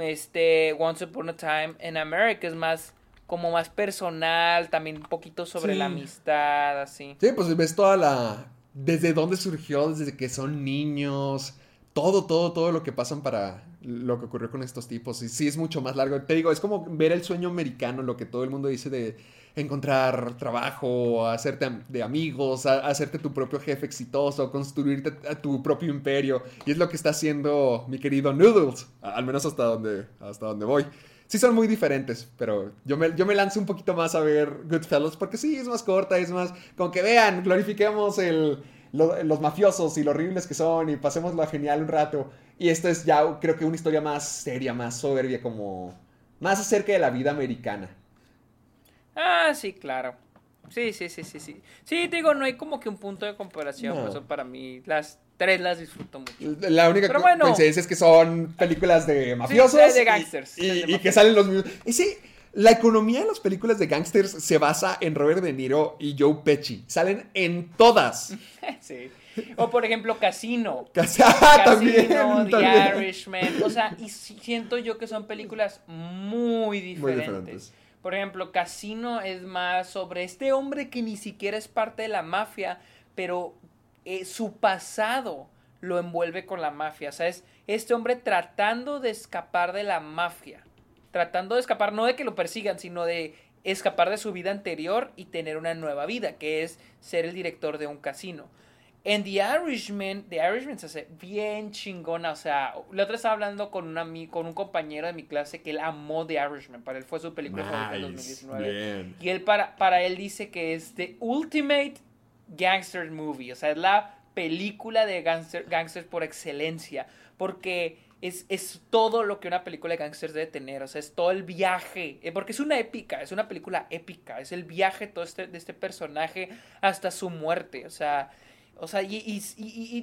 este Once Upon a Time in America es más como más personal, también un poquito sobre la amistad, así. Sí, pues ves toda la desde dónde surgió, desde que son niños, todo, todo, todo lo que pasan para lo que ocurrió con estos tipos. Y sí, es mucho más largo. Te digo, es como ver el sueño americano, lo que todo el mundo dice de encontrar trabajo, hacerte de amigos, hacerte tu propio jefe exitoso, construirte tu propio imperio. Y es lo que está haciendo mi querido Noodles, al menos hasta donde, hasta donde voy. Sí son muy diferentes, pero yo me, yo me lanzo un poquito más a ver Goodfellas porque sí, es más corta, es más... Con que vean, glorifiquemos el, los mafiosos y lo horribles que son y pasemos lo genial un rato. Y esto es ya, creo que una historia más seria, más soberbia, como más acerca de la vida americana. Ah, sí, claro. Sí, sí, sí, sí, sí. Sí, digo, no hay como que un punto de comparación. Por eso para mí las tres las disfruto mucho. La única coincidencia es que son películas de mafiosos. de gangsters. Y, que salen los mismos. Y sí, la economía de las películas de gangsters se basa en Robert De Niro y Joe Pesci. Salen en todas. sí. O por ejemplo, Casino. Ah, también, The Irishman. O sea, y siento yo que son películas muy diferentes. Por ejemplo, Casino es más sobre este hombre que ni siquiera es parte de la mafia, pero eh, su pasado lo envuelve con la mafia. O sea, es este hombre tratando de escapar de la mafia tratando de escapar, no de que lo persigan, sino de escapar de su vida anterior y tener una nueva vida, que es ser el director de un casino. En The Irishman, The Irishman se hace bien chingona. O sea, la otra estaba hablando con, una, con un compañero de mi clase que él amó The Irishman. Para él fue su película favorita en Nice, 2019. bien. Y él para, para él dice que es The Ultimate Gangster Movie. O sea, es la película de gangster, gangsters por excelencia. Porque es, es todo lo que una película de gangsters debe tener. O sea, es todo el viaje. eh, Porque es una épica, es una película épica. Es el viaje todo este, de este personaje hasta su muerte. O sea, o sea y, y-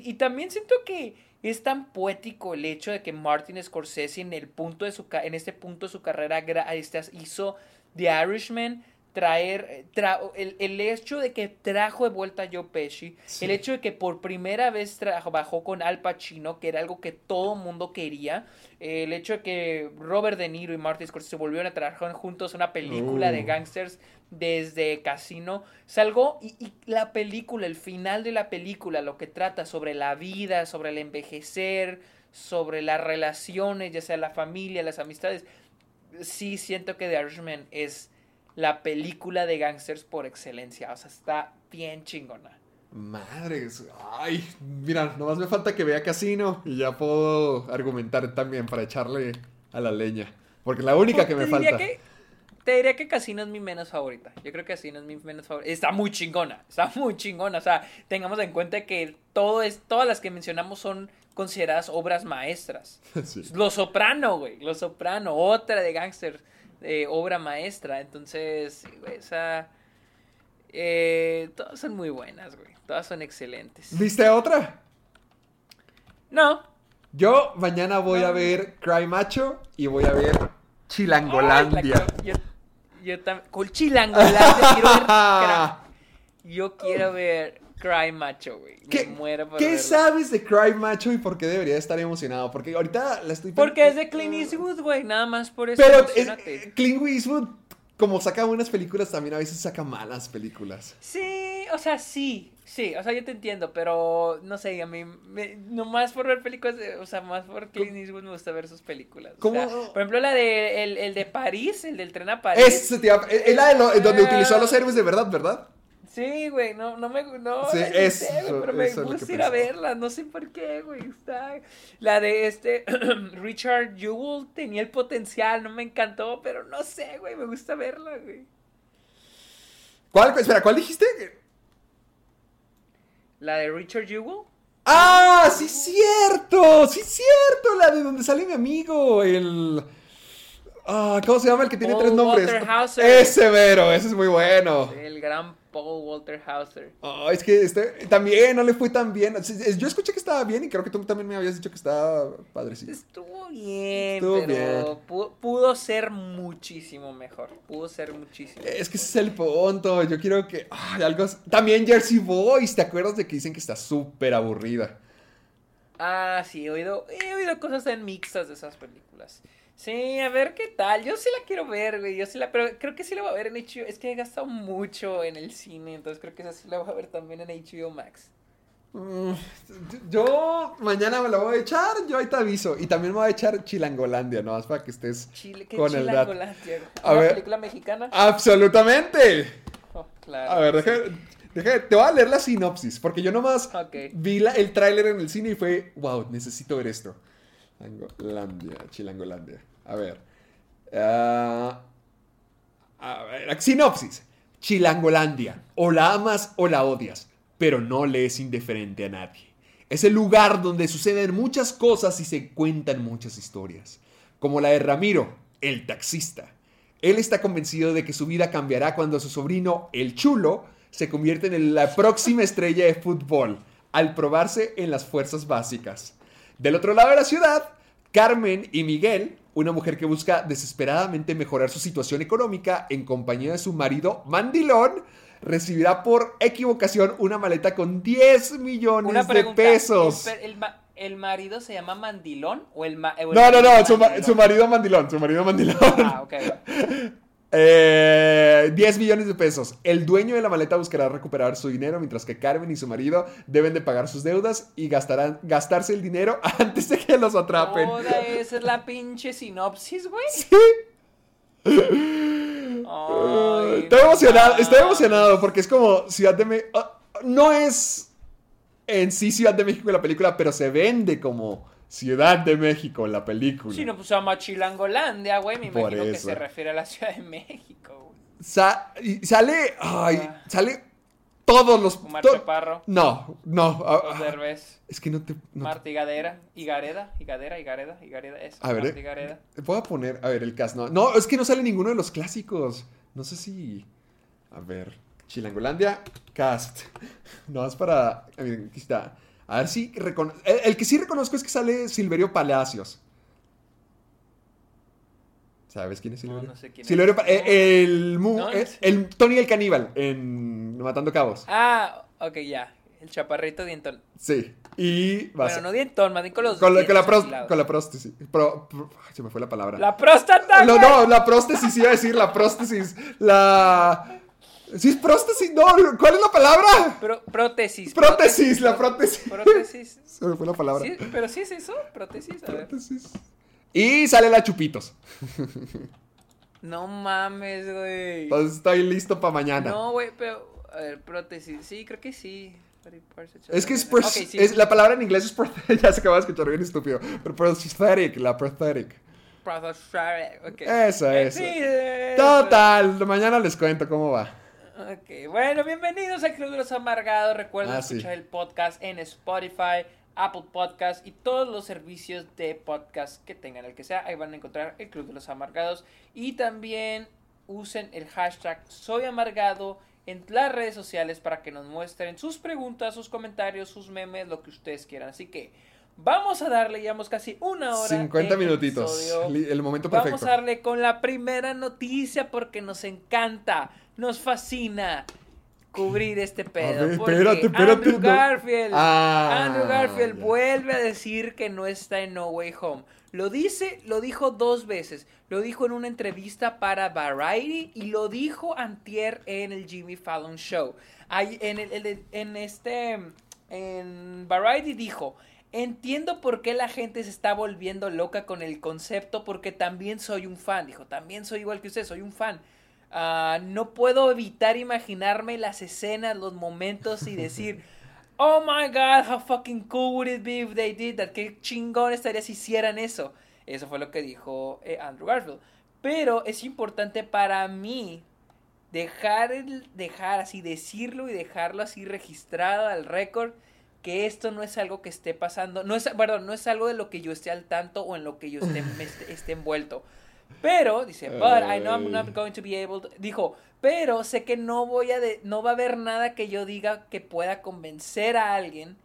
y- también siento que es tan poético el hecho de que Martin Scorsese en, el punto de su, en este punto de su carrera este, hizo The Irishman traer eh, tra- el, el hecho de que trajo de vuelta a Joe Pesci, Sí. el hecho de que por primera vez trabajó con Al Pacino, que era algo que todo mundo quería, el hecho de que Robert De Niro y Martin Scorsese volvieron a trabajar juntos en una película de Uh. gangsters desde Casino, es algo, y, y la película, el final de la película, lo que trata sobre la vida, sobre el envejecer, sobre las relaciones, ya sea la familia, las amistades, sí siento que The Irishman es la película de gangsters por excelencia. O sea, está bien chingona. Madres, ay, mira, nomás me falta que vea Casino y ya puedo argumentar también para echarle a la leña. Porque la única que me falta. que- te diría que Casino es mi menos favorita. Yo creo que Casino es mi menos favorita. Está muy chingona. Está muy chingona. O sea, tengamos en cuenta que todo es, todas las que mencionamos son consideradas obras maestras. Sí. Los Soprano, güey. Los Soprano. Otra de gangster. eh, obra maestra. Entonces, güey, esa... eh, todas son muy buenas, güey. Todas son excelentes. ¿Viste otra? No. Yo mañana voy a ver Cry Macho y voy a ver Chilangolandia. Yo, también. Con Chilangolandia quiero ver. Cra- Yo quiero ver Cry Macho, güey. Me ¿Qué, muero por qué verla. sabes de Cry Macho y por qué debería estar emocionado? Porque ahorita la estoy Porque es de Clint Eastwood, güey. Nada más por eso. Pero es- Clint Eastwood, como saca buenas películas, también a veces saca malas películas. Sí, o sea, sí. Sí, o sea, yo te entiendo, pero no sé, a mí, me, nomás por ver películas, o sea, más por Clint Eastwood me gusta ver sus películas. o sea, por ejemplo, la de el, el de París, el del tren a París. Ese te iba- es la de lo- donde Ah. utilizó a los héroes de verdad, ¿verdad? Sí, güey, no, no me no, Sí, no sé, güey, pero me es gusta ir a verla, no sé por qué, güey, está... La de este, Richard Jewell tenía el potencial, no me encantó, pero no sé, güey, me gusta verla, güey. ¿Cuál? Espera, ¿cuál dijiste? La de Richard Jewell. ¡Ah! ¡Sí es cierto! ¡Sí es cierto! La de donde sale mi amigo, el... Ah, ¿Cómo se llama el que tiene tres nombres? Ese mero, ese es muy bueno. El gran Paul Walter Hauser. Ah, es que este también no le fue tan bien. Yo escuché que estaba bien y creo que tú también me habías dicho que estaba padrecito. Estuvo bien, Estuvo pero bien. Pudo, pudo ser muchísimo mejor. Pudo ser muchísimo. Es que ese es el punto. Yo quiero que. ay, algo. También Jersey Boys. ¿Te acuerdas de que dicen que está súper aburrida? Ah, sí, he oído, he oído cosas tan mixtas de esas películas. Sí, a ver qué tal. Yo sí la quiero ver, güey. Yo sí la, pero creo que sí la voy a ver en HBO. Es que he gastado mucho en el cine, entonces creo que esa sí la voy a ver también en HBO Max. Mm, Yo mañana me la voy a echar. Yo ahí te aviso. Y también me voy a echar Chilangolandia, ¿no? para que estés Chile, qué con el dato. chilangolandia, güey. A ¿Una ver. película mexicana? ¡Absolutamente! Oh, claro. A ver, deja, deja- te voy a leer la sinopsis, porque yo nomás Ok. vi la- el tráiler en el cine y fue, wow, necesito ver esto. Chilangolandia, Chilangolandia. A ver. Ah, a ver, sinopsis. Chilangolandia. O la amas o la odias, pero no le es indiferente a nadie. Es el lugar donde suceden muchas cosas y se cuentan muchas historias. Como la de Ramiro, el taxista. Él está convencido de que su vida cambiará cuando su sobrino, el chulo, se convierte en la próxima estrella de fútbol, al probarse en las fuerzas básicas. Del otro lado de la ciudad, Carmen y Miguel, una mujer que busca desesperadamente mejorar su situación económica en compañía de su marido mandilón, recibirá por equivocación una maleta con 10 millones de pesos. ¿El, el ma- el marido se llama Mandilón o el, ma- o el No, no, no, su, ma- su marido mandilón, su marido mandilón. Ah, ok. Eh, 10 millones de pesos. El dueño de la maleta buscará recuperar su dinero, mientras que Carmen y su marido deben de pagar sus deudas y gastarán, gastarse el dinero antes de que los atrapen. Toda esa es la pinche sinopsis, güey. Ay, Estoy emocionado, estoy emocionado porque es como Ciudad de Me- ah, No es en sí Ciudad de México la película, pero se vende como Ciudad de México en la película. Sí, no, pues se llama Chilangolandia, güey. Me Por imagino que eso. se refiere a la Ciudad de México, güey. Sa- y sale, ay, Ah. sale todos los... Omar to- Chaparro, No, no. ah, Los ah, Derbez, es que no te... no Marta Higadera, Higareda, Higadera, Higareda, Higareda, es. A ver, Marta eh. Voy a poner, a ver, el cast. No, no, es que no sale ninguno de los clásicos. No sé si... A ver, Chilangolandia, cast. No, es para... A ver, aquí está. A ver si... recono- El, el que sí reconozco es que sale Silverio Palacios. ¿Sabes quién es Silverio? no sé quién es. Silverio Pa- eh, el, mu- No, eh, sé. el Tony el Caníbal en Matando Cabos. Ah, ok, ya. El chaparrito dientón. Sí. Y va a Bueno, ser- no dientón, más bien con los con, la, con, la con. Pro- ay, se me fue la palabra. La próstata, No, no, la prótesis, iba a decir la prótesis. La. ¿Sí es prótesis? No, ¿cuál es la palabra? Pro- prótesis. Prótesis, la prótesis. Prótesis. Se me fue la palabra. Sí, pero sí es eso, prótesis. A ver. Prótesis. Y sale la Chupitos. No mames, güey. Entonces estoy listo para mañana. No, güey, pero. A ver, prótesis. Sí, creo que sí. Es que es, Ok, pros- sí. es- la palabra en inglés es prosthetic. Ya se acaba de escuchar bien estúpido. Pero prosthetic, la prosthetic. Prosthetic, ok. Eso, eso. Sí, Total, mañana les cuento cómo va. Ok, bueno, bienvenidos al Club de los Amargados. Recuerden Ah, sí. escuchar el podcast en Spotify, Apple Podcast y todos los servicios de podcast que tengan, el que sea. Ahí van a encontrar el Club de los Amargados. Y también usen el hashtag Soy Amargado en las redes sociales para que nos muestren sus preguntas, sus comentarios, sus memes, lo que ustedes quieran. Así que vamos a darle, llevamos casi una hora. 50 en minutitos. episodio. El momento Vamos perfecto. a darle con la primera noticia porque nos encanta, nos fascina cubrir este pedo. ver, porque espérate, espérate, Andrew no. Garfield, Ah, Andrew Garfield ya. vuelve a decir que no está en No Way Home. Lo dice, lo dijo dos veces. Lo dijo en una entrevista para Variety y lo dijo antier en el Jimmy Fallon Show. Ahí, en, el- el- en este, en Variety dijo, entiendo por qué la gente se está volviendo loca con el concepto porque también soy un fan. Dijo, también soy igual que usted, soy un fan. Ah, no puedo evitar imaginarme las escenas, los momentos y decir, oh my god, how fucking cool would it be if they did that? Qué chingón estaría si hicieran eso. Eso fue lo que dijo eh, Andrew Garfield. Pero es importante para mí dejar, el, dejar así, decirlo y dejarlo así registrado al récord que esto no es algo que esté pasando, no es, perdón, no es algo de lo que yo esté al tanto o en lo que yo esté, esté envuelto. Pero, dice, but I know I'm not going to be able to, dijo, pero sé que no voy a, de, no va a haber nada que yo diga que pueda convencer a alguien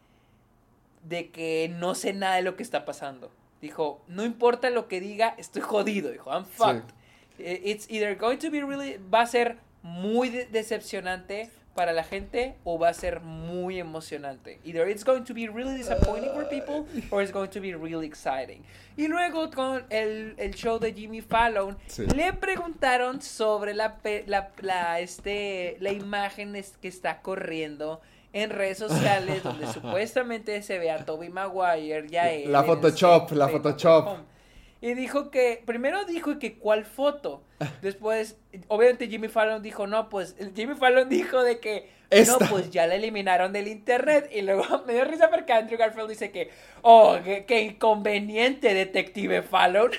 de que no sé nada de lo que está pasando. Dijo, no importa lo que diga, estoy jodido. Dijo, I'm fucked. Eh, It's either going to be really, va a ser muy de- decepcionante para la gente o va a ser muy emocionante. Either it's going to be really disappointing for people or it's going to be really exciting. Y luego con el, el show de Jimmy Fallon Sí. le preguntaron sobre la, la, la, este, la imagen es- que está corriendo en redes sociales donde supuestamente se ve a Toby Maguire ya La Photoshop, la Way Photoshop. Y dijo que, primero dijo que cuál foto. Después, obviamente Jimmy Fallon dijo, no, pues, Jimmy Fallon dijo de que, Esta. no, pues ya la eliminaron del internet. Y luego me dio risa porque Andrew Garfield dice que, oh, qué, inconveniente, detective Fallon.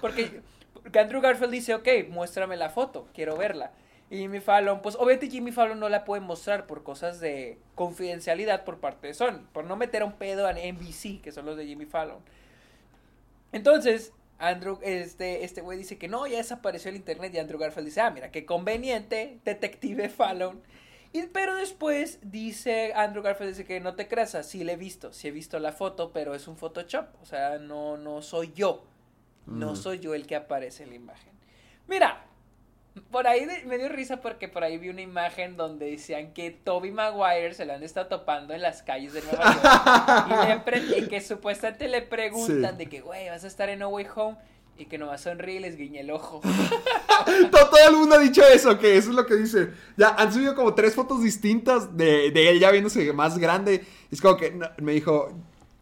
porque, porque Andrew Garfield dice, ok, muéstrame la foto, quiero verla. Y Jimmy Fallon, pues obviamente Jimmy Fallon no la puede mostrar por cosas de confidencialidad por parte de Sony, por no meter un pedo a NBC, que son los de Jimmy Fallon. Entonces, Andrew, este, este güey dice que no, ya desapareció el internet. Y Andrew Garfield dice, ah, mira, qué conveniente, detective Fallon. Y, pero después dice, Andrew Garfield dice que no te creas, sí le he visto, sí he visto la foto, pero es un Photoshop. O sea, no, no soy yo. No Mm. soy yo el que aparece en la imagen. Mira, por ahí de- me dio risa porque por ahí vi una imagen donde decían que Toby Maguire se lo han estado topando en las calles de Nueva York. y, le pre- y que supuestamente le preguntan Sí. de que, güey, vas a estar en No Way Home. Y que nomás sonríe y les guiña el ojo. Todo, todo el mundo ha dicho eso, que eso es lo que dice. Ya han subido como tres fotos distintas de, de él ya viéndose más grande. Es como que no, me dijo,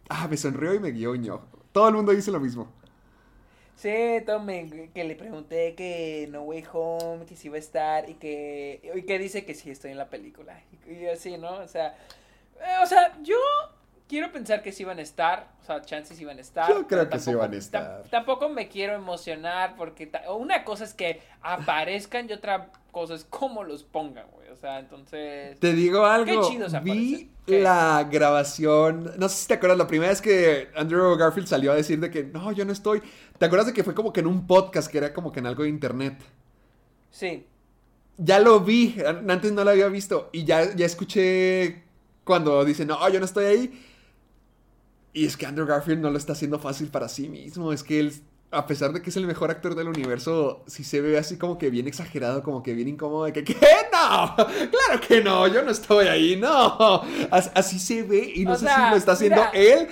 ah, me sonrió y me ojo. Todo el mundo dice lo mismo. Sí, tome, que le pregunté que No Way Home, que sí iba a estar y que, y que dice que sí estoy en la película. Y, y así, ¿no? O sea, Eh, o sea, yo quiero pensar que sí van a estar. O sea, chances iban a estar. Yo creo que sí tampoco- van a estar. tam- tampoco me quiero emocionar porque una cosa es que aparezcan y otra cosa es cómo los pongan, güey. O sea, entonces. Te digo algo. Qué chidos Vi aparecen. ¿Qué? la grabación. No sé si te acuerdas, la primera vez que Andrew Garfield salió a decir de que no, yo no estoy. ¿Te acuerdas de que fue como que en un podcast que era como que en algo de internet? Sí. Ya lo vi, an- antes no lo había visto. Y ya, ya escuché cuando dice, no, yo no estoy ahí. Y es que Andrew Garfield no lo está haciendo fácil para sí mismo. Es que él, a pesar de que es el mejor actor del universo, sí se ve así como que bien exagerado, como que bien incómodo. De que, ¿qué? No, claro que no, yo no estoy ahí, no. As- Así se ve. Y no O sé sea, si lo está haciendo mira. él.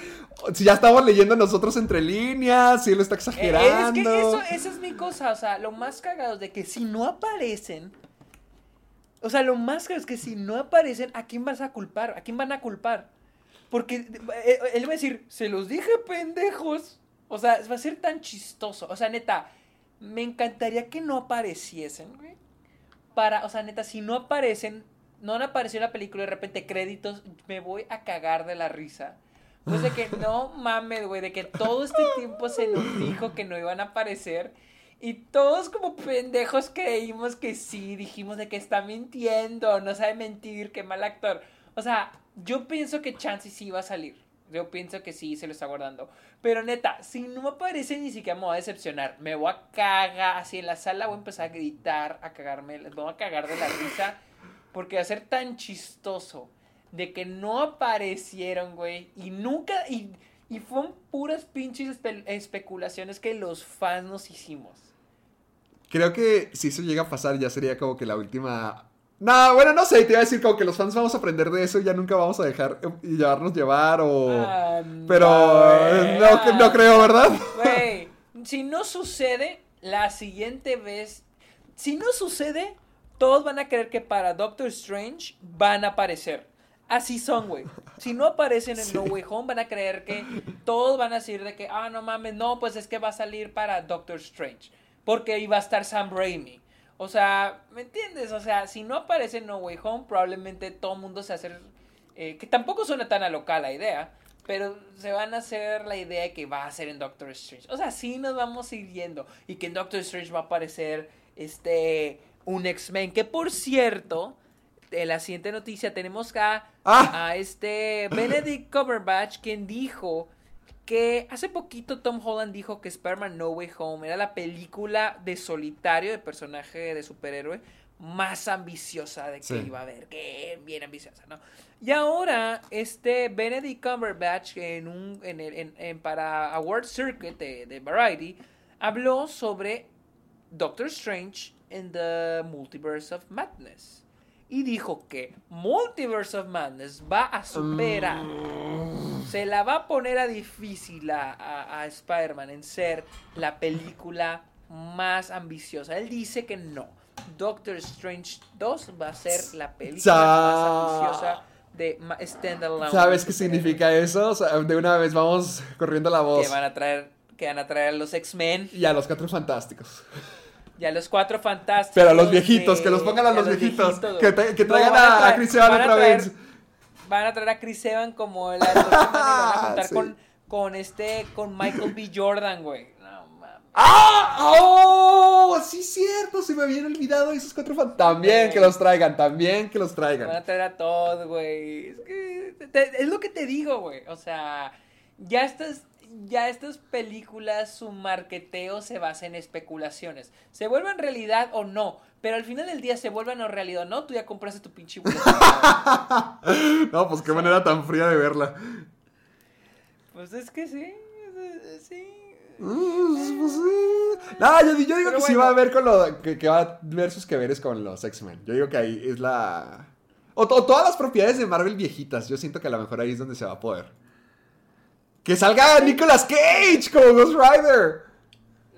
Si ya estamos leyendo nosotros entre líneas, si él está exagerando. es que eso, esa es mi cosa. O sea, lo más cagado es de que si no aparecen. O sea, lo más cagado es que si no aparecen, ¿a quién vas a culpar? ¿A quién van a culpar? Porque eh, él va a decir, se los dije pendejos. O sea, va a ser tan chistoso. O sea, neta, me encantaría que no apareciesen, güey. Para, o sea, neta, si no aparecen, no han aparecido en la película y de repente créditos, me voy a cagar de la risa. Pues de que no mames, güey, de que todo este tiempo se nos dijo que no iban a aparecer. Y todos como pendejos creímos que sí, dijimos de que está mintiendo, no sabe mentir, qué mal actor. O sea, yo pienso que Chansey sí va a salir. Yo pienso que sí, se lo está guardando. Pero neta, si no aparece ni siquiera me voy a decepcionar. Me voy a cagar, así en la sala voy a empezar a gritar, a cagarme, me voy a cagar de la risa. Porque va a ser tan chistoso de que no aparecieron, güey. Y nunca, y, y fueron puras pinches espe- especulaciones que los fans nos hicimos. Creo que si eso llega a pasar ya sería como que la última... No, bueno, no sé, te iba a decir como que los fans vamos a aprender de eso y ya nunca vamos a dejar eh, y llevarnos llevar o... Ah, Pero eh, no, no creo, ¿verdad? Güey, si no sucede, la siguiente vez. Si no sucede, todos van a creer que para Doctor Strange van a aparecer. Así son, güey. Si no aparecen en No Way Home, van a creer que todos van a decir de que, ah, no mames, no, pues es que va a salir para Doctor Strange. Porque va a estar Sam Raimi. O sea, ¿me entiendes? O sea, si no aparece en No Way Home, probablemente todo el mundo se hace. eh, que tampoco suena tan local la idea. Pero se van a hacer la idea de que va a ser en Doctor Strange. O sea, sí nos vamos a ir yendo. Y que en Doctor Strange va a aparecer este. Un X-Men. Que por cierto. En la siguiente noticia tenemos a, Ah. a este Benedict Cumberbatch quien dijo que hace poquito Tom Holland dijo que Spider-Man No Way Home era la película de solitario de personaje de superhéroe más ambiciosa de que Sí. iba a haber, que bien ambiciosa, ¿no? Y ahora este Benedict Cumberbatch en un en el en, en- para Award Circuit de, de Variety habló sobre Doctor Strange in the Multiverse of Madness. Y dijo que Multiverse of Madness va a superar, se la va a poner a difícil a, a- a Spider-Man en ser la película más ambiciosa. Él dice que no. Doctor Strange 2 va a ser la película más ambiciosa de standalone. ¿Sabes qué significa eso? O sea, de una vez vamos corriendo la voz. Que van a traer, que van a traer a los X-Men Y a los cuatro fantásticos. y a los cuatro fantásticos. Pero a los viejitos, de- que los pongan a y los viejitos. güey. Que, te- que No, traigan van a, a traer- Chris Evans van a otra vez. Van a traer a Chris Evans como el actor y lo van a juntar Sí. con, con este, con Michael B. Jordan, güey. No mames. ¡Ah! ¡Oh! Sí, cierto, se me habían olvidado esos cuatro fantásticos. También que los traigan, también que los Van a traigan. traer a todos, güey. Es que te- es lo que te digo, güey. O sea, ya estas, ya estas películas, su marketeo se basa en especulaciones. Se vuelven realidad o no. Pero al final del día se vuelven o realidad o no. Tú ya compraste tu pinche. No, pues qué manera tan fría de verla. pues es que sí. Sí. Mm, pues, sí. No, yo, yo digo Pero que sí bueno. va a ver con lo que, que va a ver sus que veres con los X-Men. Yo digo que ahí es la. O, to- todas las propiedades de Marvel viejitas. Yo siento que a lo mejor ahí es donde se va a poder. Que salga Nicolas Cage como Ghost Rider.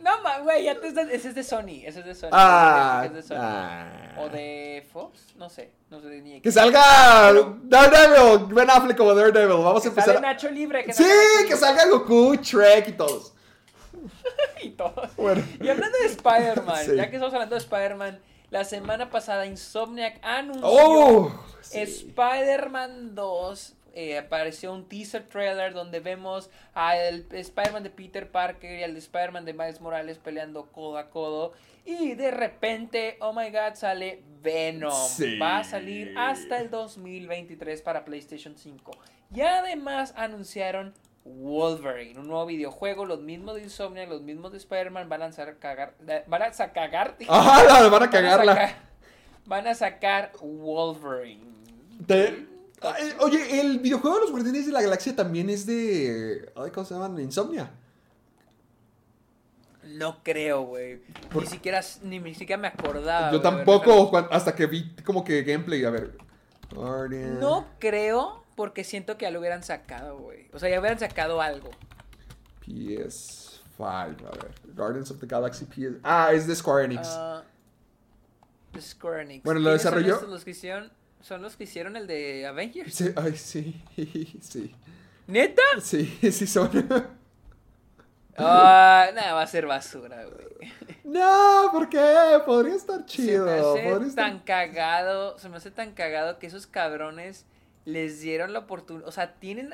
No, ma, güey, ya te estás- ese es de Sony, ese es de Sony. Ah, es de Sony. ah. O de Fox, no sé, no sé ni de Que salga Daredevil. Ben Affleck como Daredevil. Vamos a empezar. Nacho Libre. Que Sí, Nacho que salga Goku, Shrek y todos. Y todos. Bueno. Y hablando de Spider-Man, Sí. ya que estamos hablando de Spider-Man, la semana pasada Insomniac anunció Oh, sí. Spider-Man 2 eh, apareció un teaser trailer donde vemos al Spider-Man de Peter Parker y al Spider-Man de Miles Morales peleando codo a codo. Y de repente, oh my god, sale Venom. Sí. Va a salir hasta el 2023 para PlayStation 5. Y además anunciaron Wolverine, un nuevo videojuego, los mismos de Insomnia, los mismos de Spider-Man van a lanzar cagar, van a Ajá, van a van a cagarla. sacar, van a sacar Wolverine. Te- Ay, Oye, el videojuego de los Guardianes de la Galaxia también es de. Ay, ¿Cómo se llaman? Insomnia. No creo, güey. Por- Ni siquiera, ni, ni siquiera me acordaba. Yo güey. A ver, tampoco, cuan- hasta que vi como que gameplay. A ver. Guardian. No creo, porque siento que ya lo hubieran sacado, güey. O sea, ya hubieran sacado algo. PS5, a ver. Guardians of the Galaxy PS. Ah, es de Square Enix. Ah, Square Enix. Bueno, ¿lo ¿Quiénes son desarrolló? estos? los que hicieron, son los que hicieron el de Avengers. Sí, ay, sí. Sí. ¿Neta? Sí, sí son. Ah, nada, va a ser basura, güey. no, ¿por qué? Podría estar Se chido. me podría hace estar- tan cagado, se me hace tan cagado que esos cabrones les dieron la oportunidad, o sea, tienen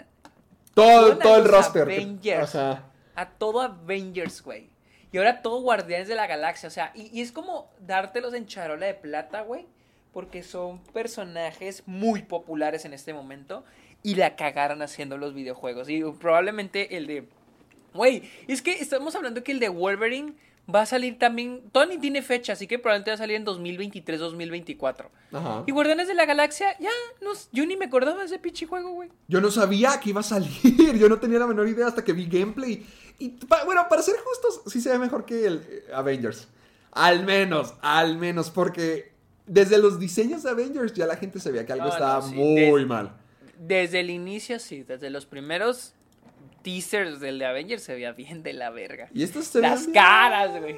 Todo, todo el roster. Avengers. Ajá. a todo Avengers, güey. Y ahora todo Guardianes de la Galaxia, o sea, y, y es como dártelos en charola de plata, güey, porque son personajes muy populares en este momento y la cagaron haciendo los videojuegos. Y probablemente el de... Güey, es que estamos hablando que el de Wolverine va a salir también... Tony tiene fecha, así que probablemente va a salir en 2023-2024. Ajá. Y Guardianes de la Galaxia, ya, no, yo ni me acordaba de ese pinche juego, güey. Yo no sabía que iba a salir. Yo no tenía la menor idea hasta que vi gameplay. Y pa- bueno, para ser justos, sí se ve mejor que el eh, Avengers. Al menos, al menos, porque desde los diseños de Avengers ya la gente sabía que algo no, estaba sí, muy mal. Desde el inicio, sí, desde los primeros teasers del de Avengers se veía bien de la verga. Y estos se Las bien. caras, güey.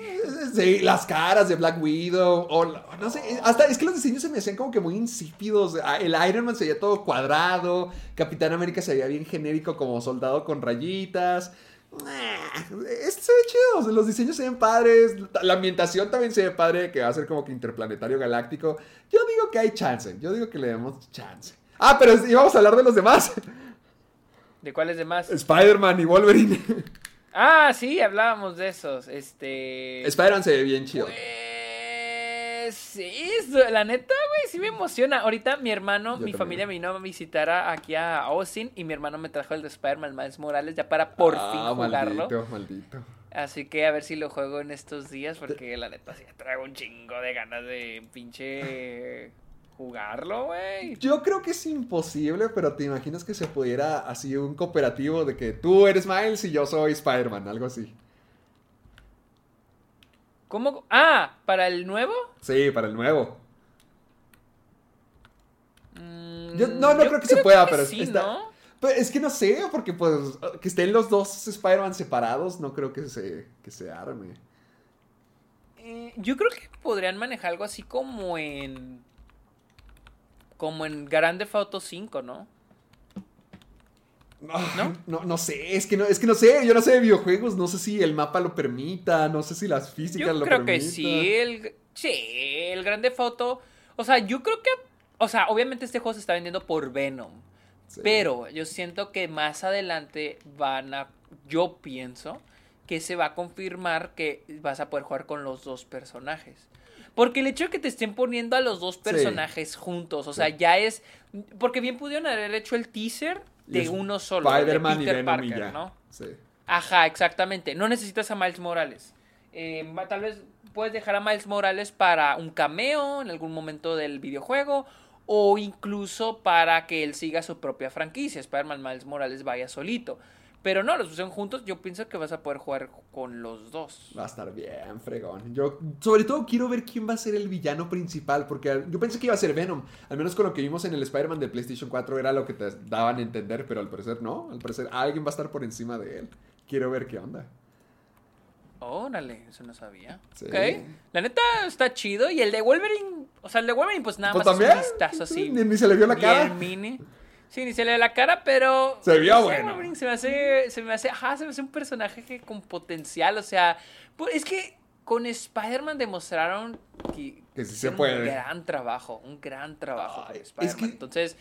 Sí, las caras de Black Widow. O, no sé, hasta es que los diseños se me hacían como que muy insípidos. Ah, El Iron Man se veía todo cuadrado. Capitán América se veía bien genérico como soldado con rayitas. Ah, Este se ve chido. Los diseños se ven padres. La ambientación también se ve padre. Que va a ser como que interplanetario galáctico. Yo digo que hay chance. Yo digo que le demos chance. Ah, pero íbamos a hablar de los demás. ¿De cuáles demás? Spider-Man y Wolverine. Ah, sí, hablábamos de esos. Este. Spider-Man se ve bien chido. Pues sí, la neta, güey, sí me emociona. Ahorita mi hermano, Yo mi también. familia vino a visitar a- aquí a Austin y mi hermano me trajo el de Spider-Man Miles Morales ya para por Ah, fin jugarlo. Maldito, maldito. Así que a ver si lo juego en estos días porque la neta sí traigo un chingo de ganas de pinche jugarlo, güey. Yo creo que es imposible, pero te imaginas que se pudiera así un cooperativo de que tú eres Miles y yo soy Spider-Man, algo así. ¿Cómo? Ah, ¿para el nuevo? Sí, para el nuevo. Mm, Yo- no, no yo creo que se pueda, que pero sí, está- ¿no? Pero es que no sé, porque pues que estén los dos Spider-Man separados, no creo que se, que se arme. Eh, yo creo que podrían manejar algo así como en. Como en Grand Theft Auto 5, ¿no? ¿No? ¿No? No, sé, es que no, es que no sé, yo no sé de videojuegos, no sé si el mapa lo permita, no sé si las físicas Yo lo creo que sí, el, sí, el Grand Theft Auto. O sea, yo creo que. O sea, obviamente este juego se está vendiendo por Venom. Sí. Pero yo siento que más adelante van a. Yo pienso que se va a confirmar que vas a poder jugar con los dos personajes. Porque el hecho de que te estén poniendo a los dos personajes juntos, o sea, ya es. Porque bien pudieron haber hecho el teaser de uno solo. de Spider-Man y Peter Parker. ¿no? Sí. Ajá, exactamente. No necesitas a Miles Morales. Eh, tal vez puedes dejar a Miles Morales para un cameo en algún momento del videojuego o incluso para que él siga su propia franquicia. Spider-Man Miles Morales vaya solito. Pero no, los pusieron juntos. Yo pienso que vas a poder jugar con los dos. Va a estar bien, fregón. Yo, sobre todo, quiero ver quién va a ser el villano principal, porque yo pensé que iba a ser Venom. Al menos con lo que vimos en el Spider-Man de PlayStation 4 era lo que te daban a entender, pero al parecer no. Al parecer alguien va a estar por encima de él. Quiero ver qué onda. Órale, eso no sabía. Sí. Ok. La neta está chido. Y el de Wolverine. O sea, el de Wolverine, pues nada Pues más también. es un vistazo así. Ni, ni se le vio la cara. mini. Sí, ni se le ve la cara, pero. Se vio bueno. Se me hace. Se me hace. Ajá, se me hace un personaje que con potencial. O sea. pues, es que con Spider-Man demostraron que. Que sí se puede. Un gran trabajo. Un gran trabajo Ay, con es Spider-Man. que- Entonces.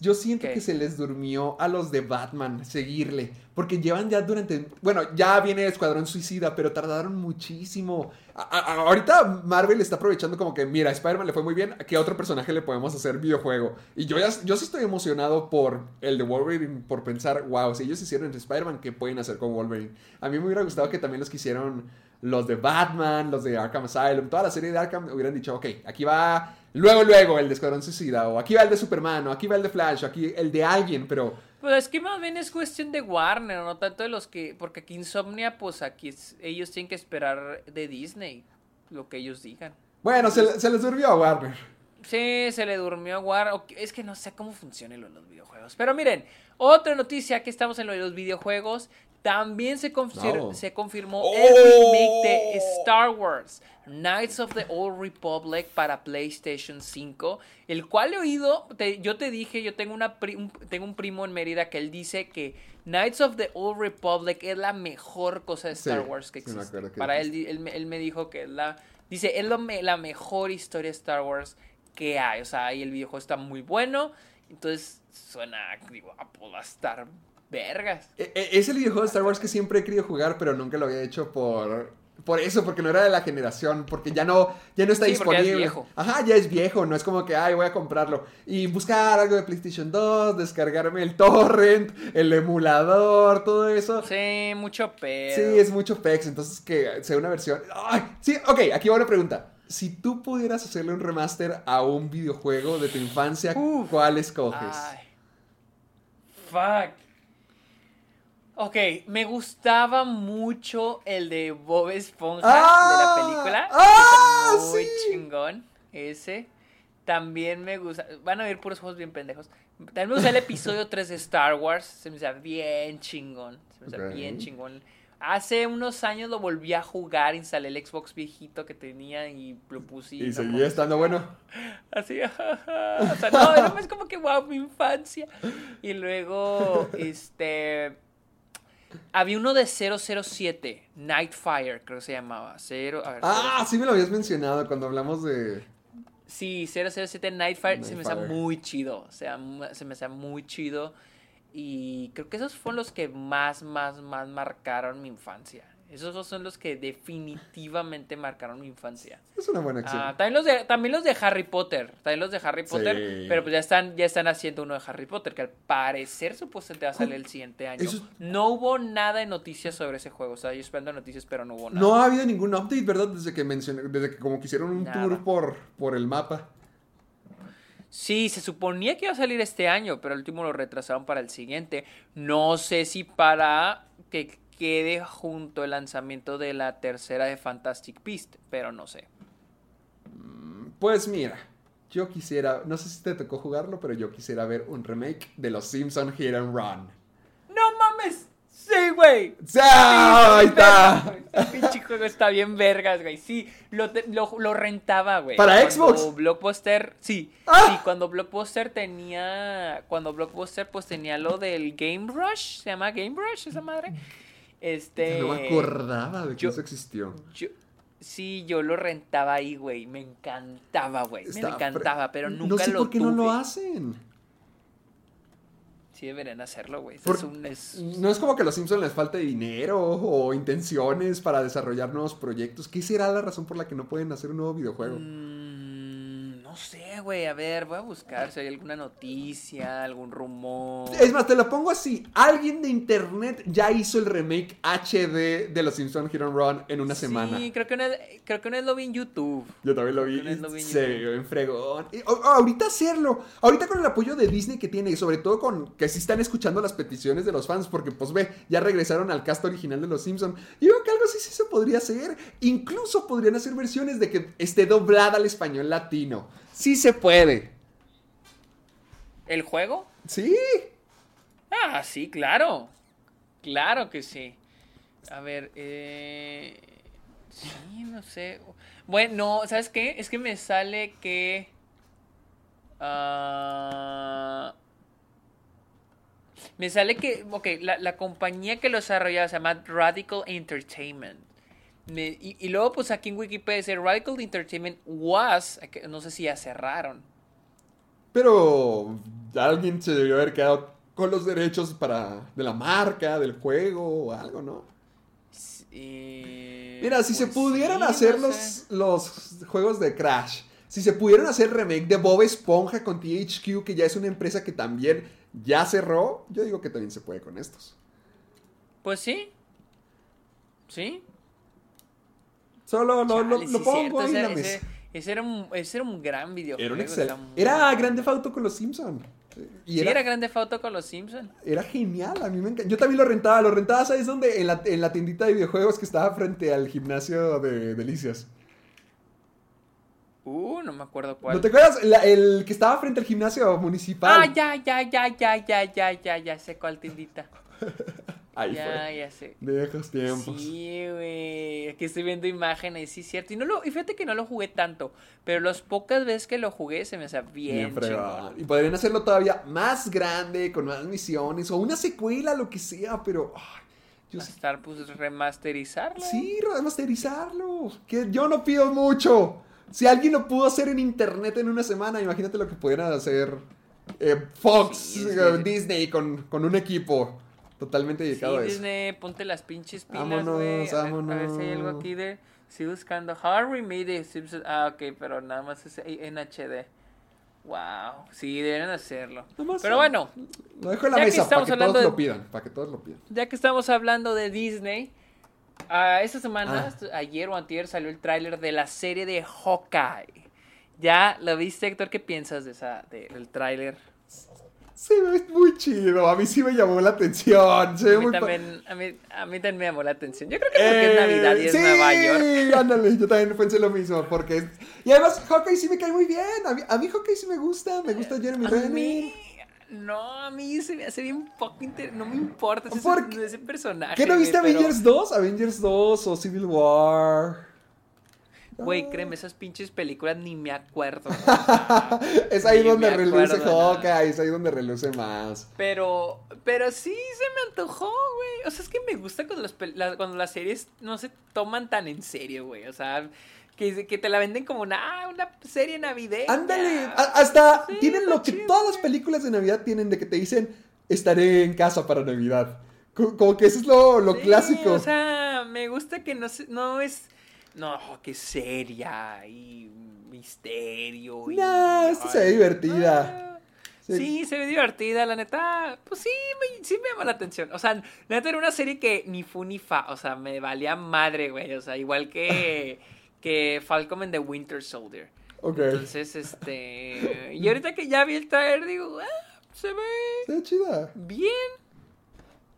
Yo siento ¿Qué? que se les durmió a los de Batman seguirle. Porque llevan ya durante. Bueno, ya viene Escuadrón Suicida, pero tardaron muchísimo. A- a- ahorita Marvel está aprovechando como que, mira, a Spider-Man le fue muy bien. ¿A qué otro personaje le podemos hacer videojuego? Y yo, ya, yo sí estoy emocionado por el de Wolverine, por pensar, wow, si ellos hicieron Spider-Man, ¿qué pueden hacer con Wolverine? A mí me hubiera gustado que también los que hicieron los de Batman, los de Arkham Asylum, toda la serie de Arkham hubieran dicho, ok, aquí va luego, luego el de Escuadrón Suicida, o aquí va el de Superman, o aquí va el de Flash, o aquí el de alguien, pero Pues es que más bien es cuestión de Warner, no tanto de los que. Porque aquí Insomnia, pues aquí es- ellos tienen que esperar de Disney lo que ellos digan. bueno, se, se les durmió a Warner. Sí, se le durmió a Warner. Es que no sé cómo funcionan los videojuegos. Pero miren, otra noticia que estamos en lo de los videojuegos. También se, confir- No. se confirmó ¡Oh! el remake de Star Wars, Knights of the Old Republic para PlayStation 5, el cual he oído, te- yo te dije, yo tengo, una pri- un, tengo un primo en Mérida que él dice que Knights of the Old Republic es la mejor cosa de Star Sí, Wars que existe. que para él, él, me- él me dijo que es la, dice, es lo me- la mejor historia de Star Wars que hay, o sea, y el videojuego está muy bueno, entonces suena, digo, va a estar vergas. E- e- Es el videojuego de Star Wars que siempre he querido jugar, pero nunca lo había hecho por... Por eso, porque no era de la generación, porque ya no, ya no está Sí, porque ya es disponible. viejo. Ajá, ya es viejo, no es como que, ay, voy a comprarlo. Y buscar algo de PlayStation 2, descargarme el torrent, el emulador, todo eso. Sí, mucho pedo. Sí, es mucho pex, entonces que sea una versión. ¡Ay! Sí, ok, aquí va una pregunta. Si tú pudieras hacerle un remaster a un videojuego de tu infancia, Uf. ¿cuál escoges? Ay. Fuck. Ok, me gustaba mucho el de Bob Esponja ¡Ah! de la película. ¡Ah, Está muy sí! chingón. Ese. También me gusta. Van a ver puros juegos bien pendejos. También me gusta el episodio 3 de Star Wars. Se me hace bien chingón. Se me hace Ok. bien chingón. Hace unos años lo volví a jugar. Instalé el Xbox viejito que tenía y lo puse. Y no seguía estando bueno. Así, o sea, no, era más como que wow, mi infancia. Y luego, este. Había uno de 007, Nightfire, creo que se llamaba. Cero, a ver, Ah, 007. sí me lo habías mencionado cuando hablamos de. Sí, 007 Nightfire, se me Nightfire. muy chido. O sea, mu- se me hace muy chido. Y creo que esos fueron los que más, más, más marcaron mi infancia. Esos dos son los que definitivamente marcaron mi infancia. Es una buena acción. Ah, también los de también los de Harry Potter, también los de Harry Potter, Sí. pero pues ya están ya están haciendo uno de Harry Potter que al parecer supuestamente va a salir el siguiente año. Eso No hubo nada de noticias sobre ese juego, o sea, yo esperando noticias, pero no hubo nada. no ha habido ningún update, ¿verdad? Desde que mencioné, desde que como que hicieron un Nada. tour por, por el mapa. Sí, se suponía que iba a salir este año, pero el último lo retrasaron para el siguiente. No sé si para que quede junto el lanzamiento de la tercera de Fantastic Beast, pero no sé. Pues mira, yo quisiera, no sé si te tocó jugarlo, pero yo quisiera ver un remake de Los Simpson Hit and Run. ¡No mames! ¡Sí, güey! ¡Ah! Ahí está. El pinche juego está bien vergas, güey. Sí, lo, te- lo, lo rentaba, güey. ¿Para Cuando Xbox? Blockbuster, sí. ¡Ah! Sí, cuando Blockbuster tenía. Cuando Blockbuster, pues tenía lo del Game Rush. ¿Se llama Game Rush esa madre? Este. No me acordaba de que yo- eso existió. yo- sí, yo lo rentaba ahí, güey. Me encantaba, güey. Me encantaba, pero No nunca sé lo por qué no lo hacen. Sí, deberían hacerlo, güey. Por- Es un- es- No es como que a los Simpsons les falte dinero o intenciones para desarrollar nuevos proyectos. ¿Qué será la razón por la que no pueden hacer un nuevo videojuego? Mm, no sé, güey. A ver, voy a buscar si hay alguna noticia, algún rumor. Es más, te lo pongo así. Alguien de internet ya hizo el remake HD de los Simpsons Hit and Run en una semana. Sí, creo que, una, creo que una vez lo vi en YouTube. Yo también lo vi. Lo en Se vio en fregón. Y, ahorita hacerlo. Ahorita con el apoyo de Disney que tiene. Y sobre todo con que sí están escuchando las peticiones de los fans. Porque pues ve, ya regresaron al cast original de los Simpsons. Y yo creo que algo así sí se podría hacer. Incluso podrían hacer versiones de que esté doblada al español latino. Sí se puede. ¿El juego? Sí. Ah, sí, claro. Claro que sí. A ver, eh... Sí, no sé. Bueno, ¿sabes qué? Es que me sale que... ah, me sale que, ok, la, la compañía que lo desarrollaba se llama Radical Entertainment. Me- y, y luego, pues aquí en Wikipedia dice Radical Entertainment was, no sé si ya cerraron. Pero alguien se debió haber quedado con los derechos para de la marca, del juego o algo, ¿no? Eh, Mira, si se pues pudieran sí, hacer no los, los juegos de Crash, si se pudieran hacer remake de Bob Esponja con THQ, que ya es una empresa que también ya cerró, yo digo que también se puede con estos. Pues sí. Sí. Solo lo, lo- Chale, lo sí, pongo cierto, ahí en la ese, mesa. ese- ese era un, ese era un gran videojuego. Era un muy Era. Grande Auto con los Simpsons. Y Sí, era, era Grande Auto con los Simpsons. era genial, a mí me encanta. Yo también lo rentaba, lo rentaba, ¿sabes dónde? En la, en la tiendita de videojuegos que estaba frente al gimnasio de Delicias. Uh, no me acuerdo cuál. ¿No te acuerdas? La- el que estaba frente al gimnasio municipal. Ah, ya, ya, ya, ya, ya, ya, ya, ya sé cuál tiendita. Ahí ya, fue. ya sé. Viejos tiempos. Sí, güey. Aquí estoy viendo imágenes, sí, cierto. Y, no lo, y fíjate que no lo jugué tanto. Pero las pocas veces que lo jugué se me hacía bien, chingón. Y podrían hacerlo todavía más grande, con más misiones, o una secuela, lo que sea, pero. yo Estar, pues, remasterizarlo. sí, remasterizarlo. Que yo no pido mucho. Si alguien lo pudo hacer en internet en una semana, imagínate lo que pudieran hacer eh, Fox, Sí, sí, eh, sí. Disney con, con un equipo totalmente Sí, dedicado a eso. Disney, ponte las pinches pilas, Vámonos, güey. A, ver- a ver si hay algo vámonos. aquí de... Estoy buscando Remade It Simpsons. Ah, ok, pero nada más es en HD. Wow, sí, deben hacerlo. Nomás, Pero bueno, Lo dejo en la mesa para que todos de- lo pidan. Para que todos lo pidan. ya que estamos hablando de Disney, ah, esta semana, Ah. ayer o antier, salió el tráiler de la serie de Hawkeye. ¿Ya lo viste, Héctor? ¿Qué piensas de esa, de- del tráiler? Se ve muy chido. A mí sí me llamó la atención. Se ve A mí, muy también, a, mí, a mí también me llamó la atención. Yo creo que porque es Navidad y es Eh, sí, Nueva York. ándale, yo también pensé lo mismo, porque... es- Y además, Hawkeye sí me cae muy bien, a mí, a mí Hawkeye sí me gusta, me gusta Jeremy A Renner. mí, no, a mí se me hace bien poco inter... No me importa ese, ese personaje. ¿Qué no viste pero- Avengers 2? Avengers 2 o Civil War. Güey, créeme, esas pinches películas ni me acuerdo. Es ahí Ni donde reluce. Hawkeye, es ahí donde reluce más. Pero, pero sí se me antojó, güey. O sea, es que me gusta cuando las, pel- la- cuando las series no se toman tan en serio, güey. O sea, que, que te la venden como una, ah, una serie navideña. Ándale, hasta Sí, tienen lo que chido, todas las películas de Navidad tienen, de que te dicen, estaré en casa para Navidad. Co- Como que eso es lo, lo Sí, clásico. O sea, me gusta que no, se- no es. No, que seria y misterio. Y, Nah, esta se ve divertida. ah, Sí. Sí. se ve divertida, la neta. Pues sí, me, sí me llama la atención. O sea, la neta era una serie que ni fu ni fa. O sea, me valía madre, güey. O sea, igual que, que Falcon en The Winter Soldier. Ok. Entonces, este. Y ahorita que ya vi el trailer, digo, ah, se ve Se ve chida. bien.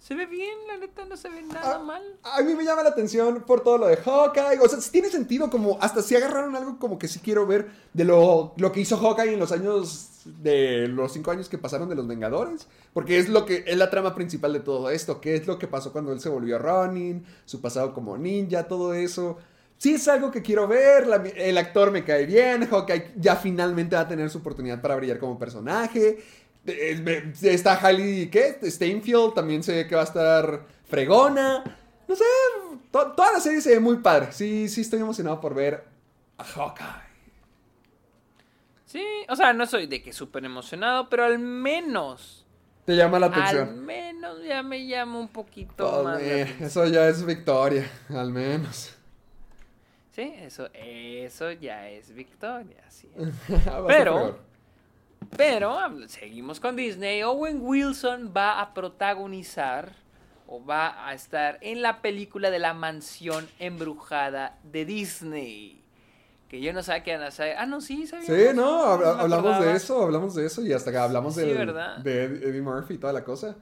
Se ve bien, la neta no se ve nada Ah, mal. A mí me llama la atención por todo lo de Hawkeye. O sea, tiene sentido como hasta si agarraron algo como que sí quiero ver de lo, lo que hizo Hawkeye en los años de los cinco años que pasaron de los Vengadores. Porque es lo que es la trama principal de todo esto. ¿Qué es lo que pasó cuando él se volvió Ronin? Su pasado como ninja, todo eso. Sí es algo que quiero ver. la- el actor me cae bien. Hawkeye ya finalmente va a tener su oportunidad para brillar como personaje. Eh, Está Hailey, ¿qué? Steinfeld también se ve que va a estar fregona. No sé, to- toda la serie se ve muy padre. Sí, sí estoy emocionado por ver a Hawkeye. Sí, o sea, no soy de que súper emocionado, pero al menos, Te llama la al atención. menos ya me llama un poquito Oh, más. la eh, eso ya es victoria, al menos. Sí, eso, eso ya es victoria, sí. es. Va a ser Pero-. Pero seguimos con Disney. Owen Wilson va a protagonizar o va a estar en la película de la mansión embrujada de Disney. Que yo no sabía que iban a hacer. Ah, no, sí, sabía. Sí, no, me hablamos de eso, hablamos de eso y hasta que hablamos Sí, del- ¿verdad? de Ed- Eddie Murphy y toda la cosa.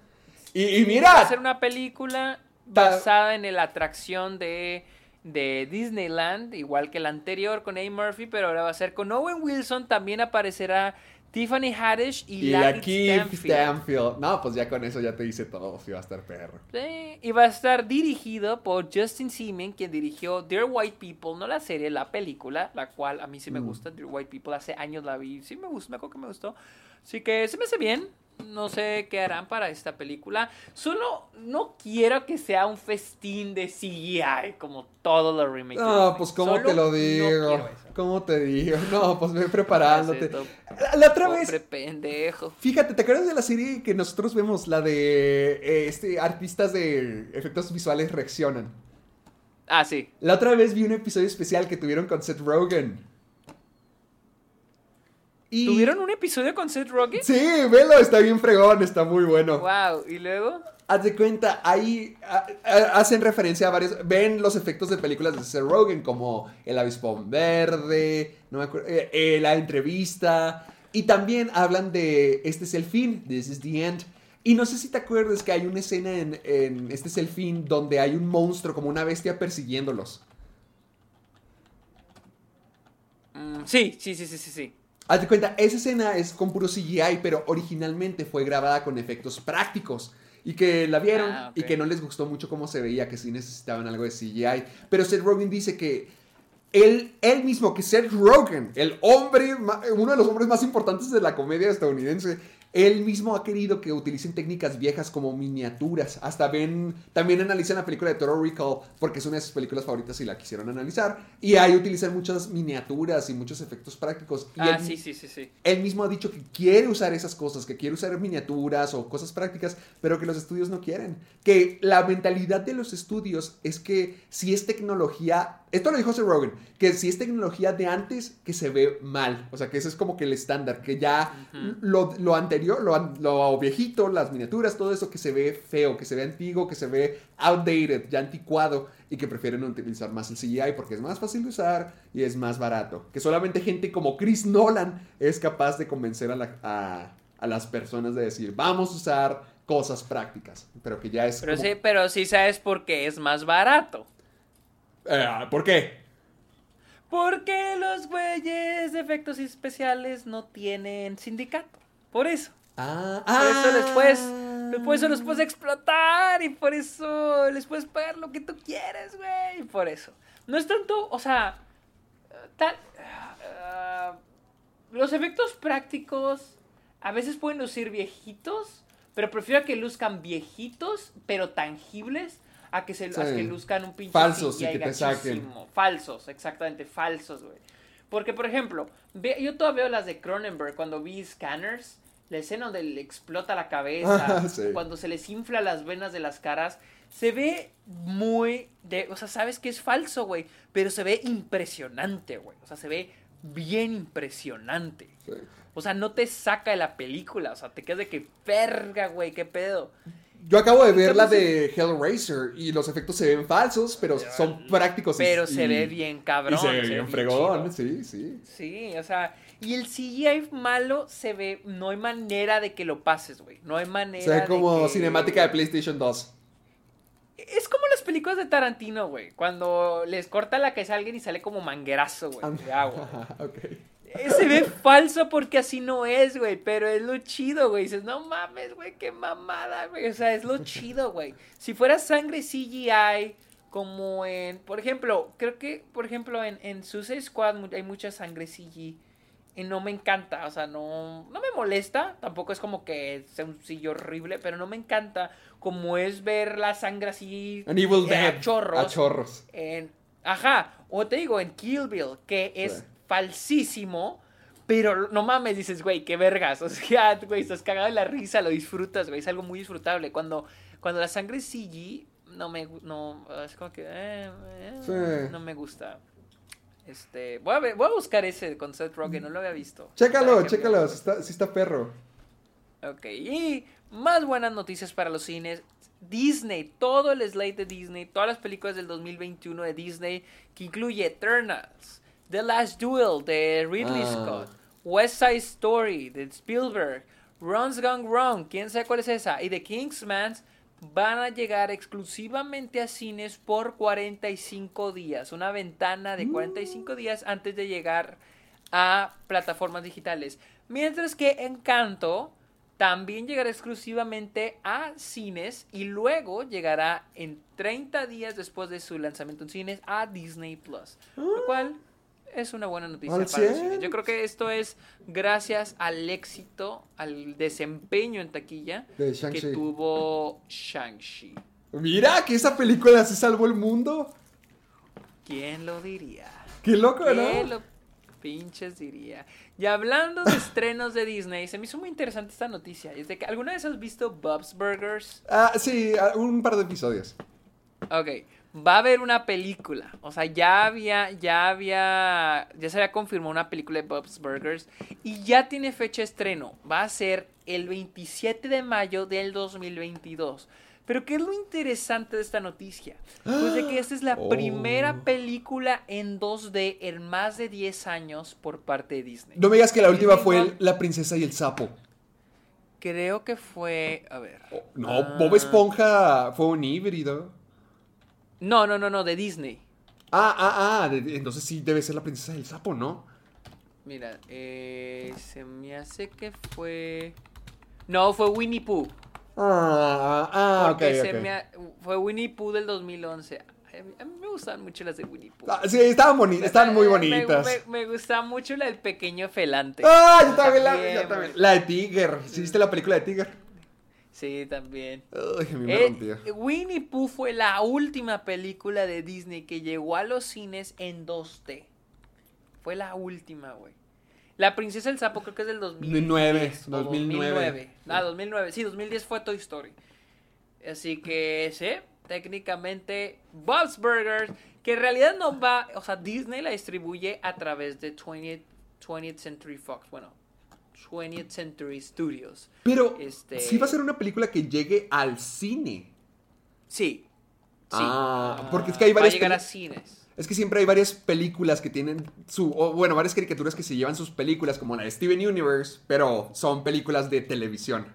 Y, y Va a mira, ser una película basada en la atracción de, de Disneyland, igual que la anterior con Eddie Murphy, pero ahora va a ser con Owen Wilson. También aparecerá Tiffany Haddish y, y la Keith Stanfield. Stanfield. No, pues ya con eso ya te dice todo, si va a estar perro. Sí, y va a estar dirigido por Justin Seaman, quien dirigió Dear White People, no la serie, la película, la cual a mí sí me Mm. gusta, Dear White People, hace años la vi, sí me gusta, me acuerdo que me gustó. Así que se me hace bien, no sé qué harán para esta película. Solo no quiero que sea un festín de CGI como todos los remakes. No, pues cómo Solo te lo no digo. eso. ¿Cómo te digo? No, pues ve preparándote. La, la otra vez, pendejo. fíjate, ¿te acuerdas de la serie que nosotros vemos? La de eh, este artistas de efectos visuales reaccionan. Ah, sí. La otra vez vi un episodio especial que tuvieron con Seth Rogen. Y... ¿Tuvieron un episodio con Seth Rogen? Sí, velo, está bien fregón, está muy bueno. Wow, ¿y luego? Haz de cuenta, ahí a- a- hacen referencia a varios. Ven los efectos de películas de Seth Rogen, como El Avispón Verde, no me acuerdo, eh, eh, la entrevista. Y también hablan de Este es el fin, This is the end. Y no sé si te acuerdas que hay una escena en, en Este es el fin donde hay un monstruo, como una bestia persiguiéndolos. Mm, sí, sí, sí, sí, sí, sí. Haz de cuenta, esa escena es con puro CGI, pero originalmente fue grabada con efectos prácticos. Y que la vieron Ah, y que no les gustó mucho cómo se veía, que sí necesitaban algo de CGI. Pero Seth Rogen dice que él, él mismo, que Seth Rogen, el hombre, uno de los hombres más importantes de la comedia estadounidense, él mismo ha querido que utilicen técnicas viejas como miniaturas. Hasta ven, también analizan la película de Total Recall, porque es una de sus películas favoritas y la quisieron analizar. Y ahí utilizan muchas miniaturas y muchos efectos prácticos. Y Ah, él- sí, sí, sí, sí. él mismo ha dicho que quiere usar esas cosas, que quiere usar miniaturas o cosas prácticas, pero que los estudios no quieren. Que la mentalidad de los estudios es que si es tecnología, esto lo dijo Seth Rogen, que si es tecnología de antes, que se ve mal. O sea, que ese es como que el estándar, que ya lo, lo anterior, lo, lo viejito, las miniaturas, todo eso que se ve feo, que se ve antiguo, que se ve outdated, ya anticuado, y que prefieren utilizar más el CGI porque es más fácil de usar y es más barato. Que solamente gente como Chris Nolan es capaz de convencer a, la- a- a las personas de decir, vamos a usar cosas prácticas. Pero que ya es... Pero como- sí, pero sí sabes por qué es más barato. Eh, ¿Por qué? Porque los güeyes de efectos especiales no tienen sindicato. Por eso. Ah, Por eso les puedes, ah. por eso los puedes explotar y por eso les puedes pagar lo que tú quieres, güey. Por eso. No es tanto, o sea, tal, ah, los efectos prácticos a veces pueden lucir viejitos, pero prefiero que luzcan viejitos, pero tangibles, a que, se, a Sí. que luzcan un pinche Falsos y que te saquen. Falsos, exactamente, falsos, güey. Porque, por ejemplo, ve- yo todavía veo las de Cronenberg cuando vi Scanners, la escena donde le explota la cabeza, Ah, sí. cuando se les infla las venas de las caras, se ve muy de, o sea, sabes que es falso, güey, pero se ve impresionante, güey. O sea, se ve bien impresionante. Sí. O sea, no te saca de la película, o sea, te quedas de que verga, güey, qué pedo. Yo acabo de ver la de Hellraiser y los efectos se ven falsos, pero son prácticos. y- Pero se ve bien cabrón. Y se ve bien fregón, sí, sí. Sí, o sea, y el CGI malo se ve, no hay manera de que lo pases, güey. No hay manera. Se ve de como que- cinemática de PlayStation 2. Es como las películas de Tarantino, güey. Cuando les corta la a alguien y sale como manguerazo, güey, de agua. ok. Se ve falso porque así no es, güey. Pero es lo chido, güey. Dices, no mames, güey, qué mamada, güey. O sea, es lo chido, güey. Si fuera sangre CGI, como en. Por ejemplo, creo que, por ejemplo, en, en Suicide Squad hay mucha sangre CGI. Y no me encanta, o sea, no, no me molesta. Tampoco es como que sea un sillo horrible, pero no me encanta. Como es ver la sangre así. An Evil eh, a chorros. A chorros. En, ajá, o te digo, en Kill Bill, que es Sí. Falsísimo, pero no mames, dices, güey, qué vergas. O sea, güey, estás cagado de la risa, lo disfrutas, güey, es algo muy disfrutable. Cuando, cuando la sangre es CG, no me no, es como que, eh, eh, Sí. no me gusta. Este, voy a, ver- voy a buscar ese con Seth Rogen, no lo había visto. Chécalo, chécalo, sí está, sí está perro. Ok, y más buenas noticias para los cines. Disney, todo el slate de Disney, todas las películas del 2021 de Disney, que incluye Eternals, The Last Duel de Ridley Ah. Scott, West Side Story de Spielberg, Runs Gone Wrong, quién sabe cuál es esa, y The Kingsman van a llegar exclusivamente a cines por 45 días, una ventana de 45 días antes de llegar a plataformas digitales. Mientras que Encanto también llegará exclusivamente a cines y luego llegará en 30 días después de su lanzamiento en cines a Disney Plus. Lo cual es una buena noticia para los 100. cines. Yo creo que esto es gracias al éxito, al desempeño en taquilla De que tuvo Shang-Chi. Mira, que esa película se salvó el mundo. ¿Quién lo diría? Qué loco, ¿Quién ¿no? lo pinches diría? Y hablando de estrenos de Disney, se me hizo muy interesante esta noticia. Es de que, ¿alguna vez has visto Bob's Burgers? Ah, sí, ah, un par de episodios. Ok, va a haber una película. O sea, ya había, ya había, ya se había confirmado una película de Bob's Burgers y ya tiene fecha de estreno. Va a ser el 27 de mayo del 2022. Pero ¿qué es lo interesante de esta noticia? Pues de que esta es la Oh. primera película en 2D en más de 10 años por parte de Disney. No me digas que la última Disney fue el- La princesa y el sapo. Creo que fue, a ver. Oh, No, Ah. Bob Esponja fue un híbrido. No, no, no, no, de Disney. Ah, ah, ah, de- entonces sí debe ser la princesa del sapo, ¿no? Mira, eh, se me hace que fue... No, fue Winnie Pooh. Ah, ah, ok, porque se ok. me ha- Fue Winnie Pooh del 2011. A mí, a mí me gustaban mucho las de Winnie Pooh. Ah, sí, estaban, boni- estaban muy Me- bonitas. Me, me gustaba mucho la del pequeño felante. Ah, yo también la, yo también. La de Tiger. ¿Sí viste la película de Tiger? Sí, también. Ay, a mí me Eh. Winnie Pooh fue la última película de Disney que llegó a los cines en 2D. Fue la última, güey. La princesa del sapo creo que es del 2009, 2010 o 2009. 2009. Ah, 2009. Sí, 2010 fue Toy Story. Así que, sí, técnicamente Bob's Burgers, que en realidad no va, o sea, Disney la distribuye a través de 20th, 20th Century Fox, bueno, 20th Century Studios. Pero este- sí va a ser una película que llegue al cine. Sí. Sí. Ah, porque es que hay Va a varias llegar a peli- cines. Es que siempre hay varias películas que tienen su. O, bueno, varias caricaturas que se llevan sus películas, como la de Steven Universe, pero son películas de televisión.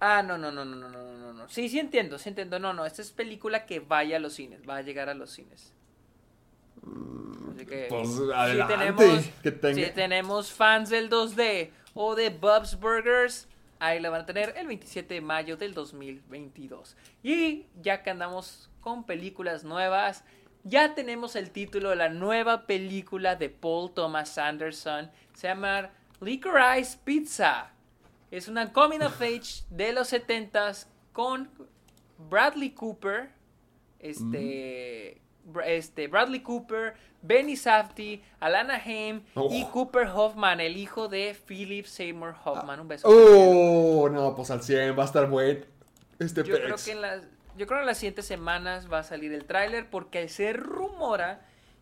Ah, no, no, no, no, no, no, no, no. Sí, sí entiendo, sí entiendo. No, no, esta es película que vaya a los cines, va a llegar a los cines. Así que, Pues, si adelante, tenemos, que tenga- si tenemos fans del 2D o de Bob's Burgers, ahí la van a tener el 27 de mayo del 2022. Y ya que andamos con películas nuevas, ya tenemos el título de la nueva película de Paul Thomas Anderson. Se llama Licorice Pizza. Es una coming of age de los 70s con Bradley Cooper, este, Bra- este Bradley Cooper, Benny Safdie, Alana Haim y Oh. Cooper Hoffman, el hijo de Philip Seymour Hoffman. Un beso. Oh, no, pues al 100 va a estar buen. Este Yo creo que en las, yo creo que en las siguientes semanas va a salir el tráiler porque se rumora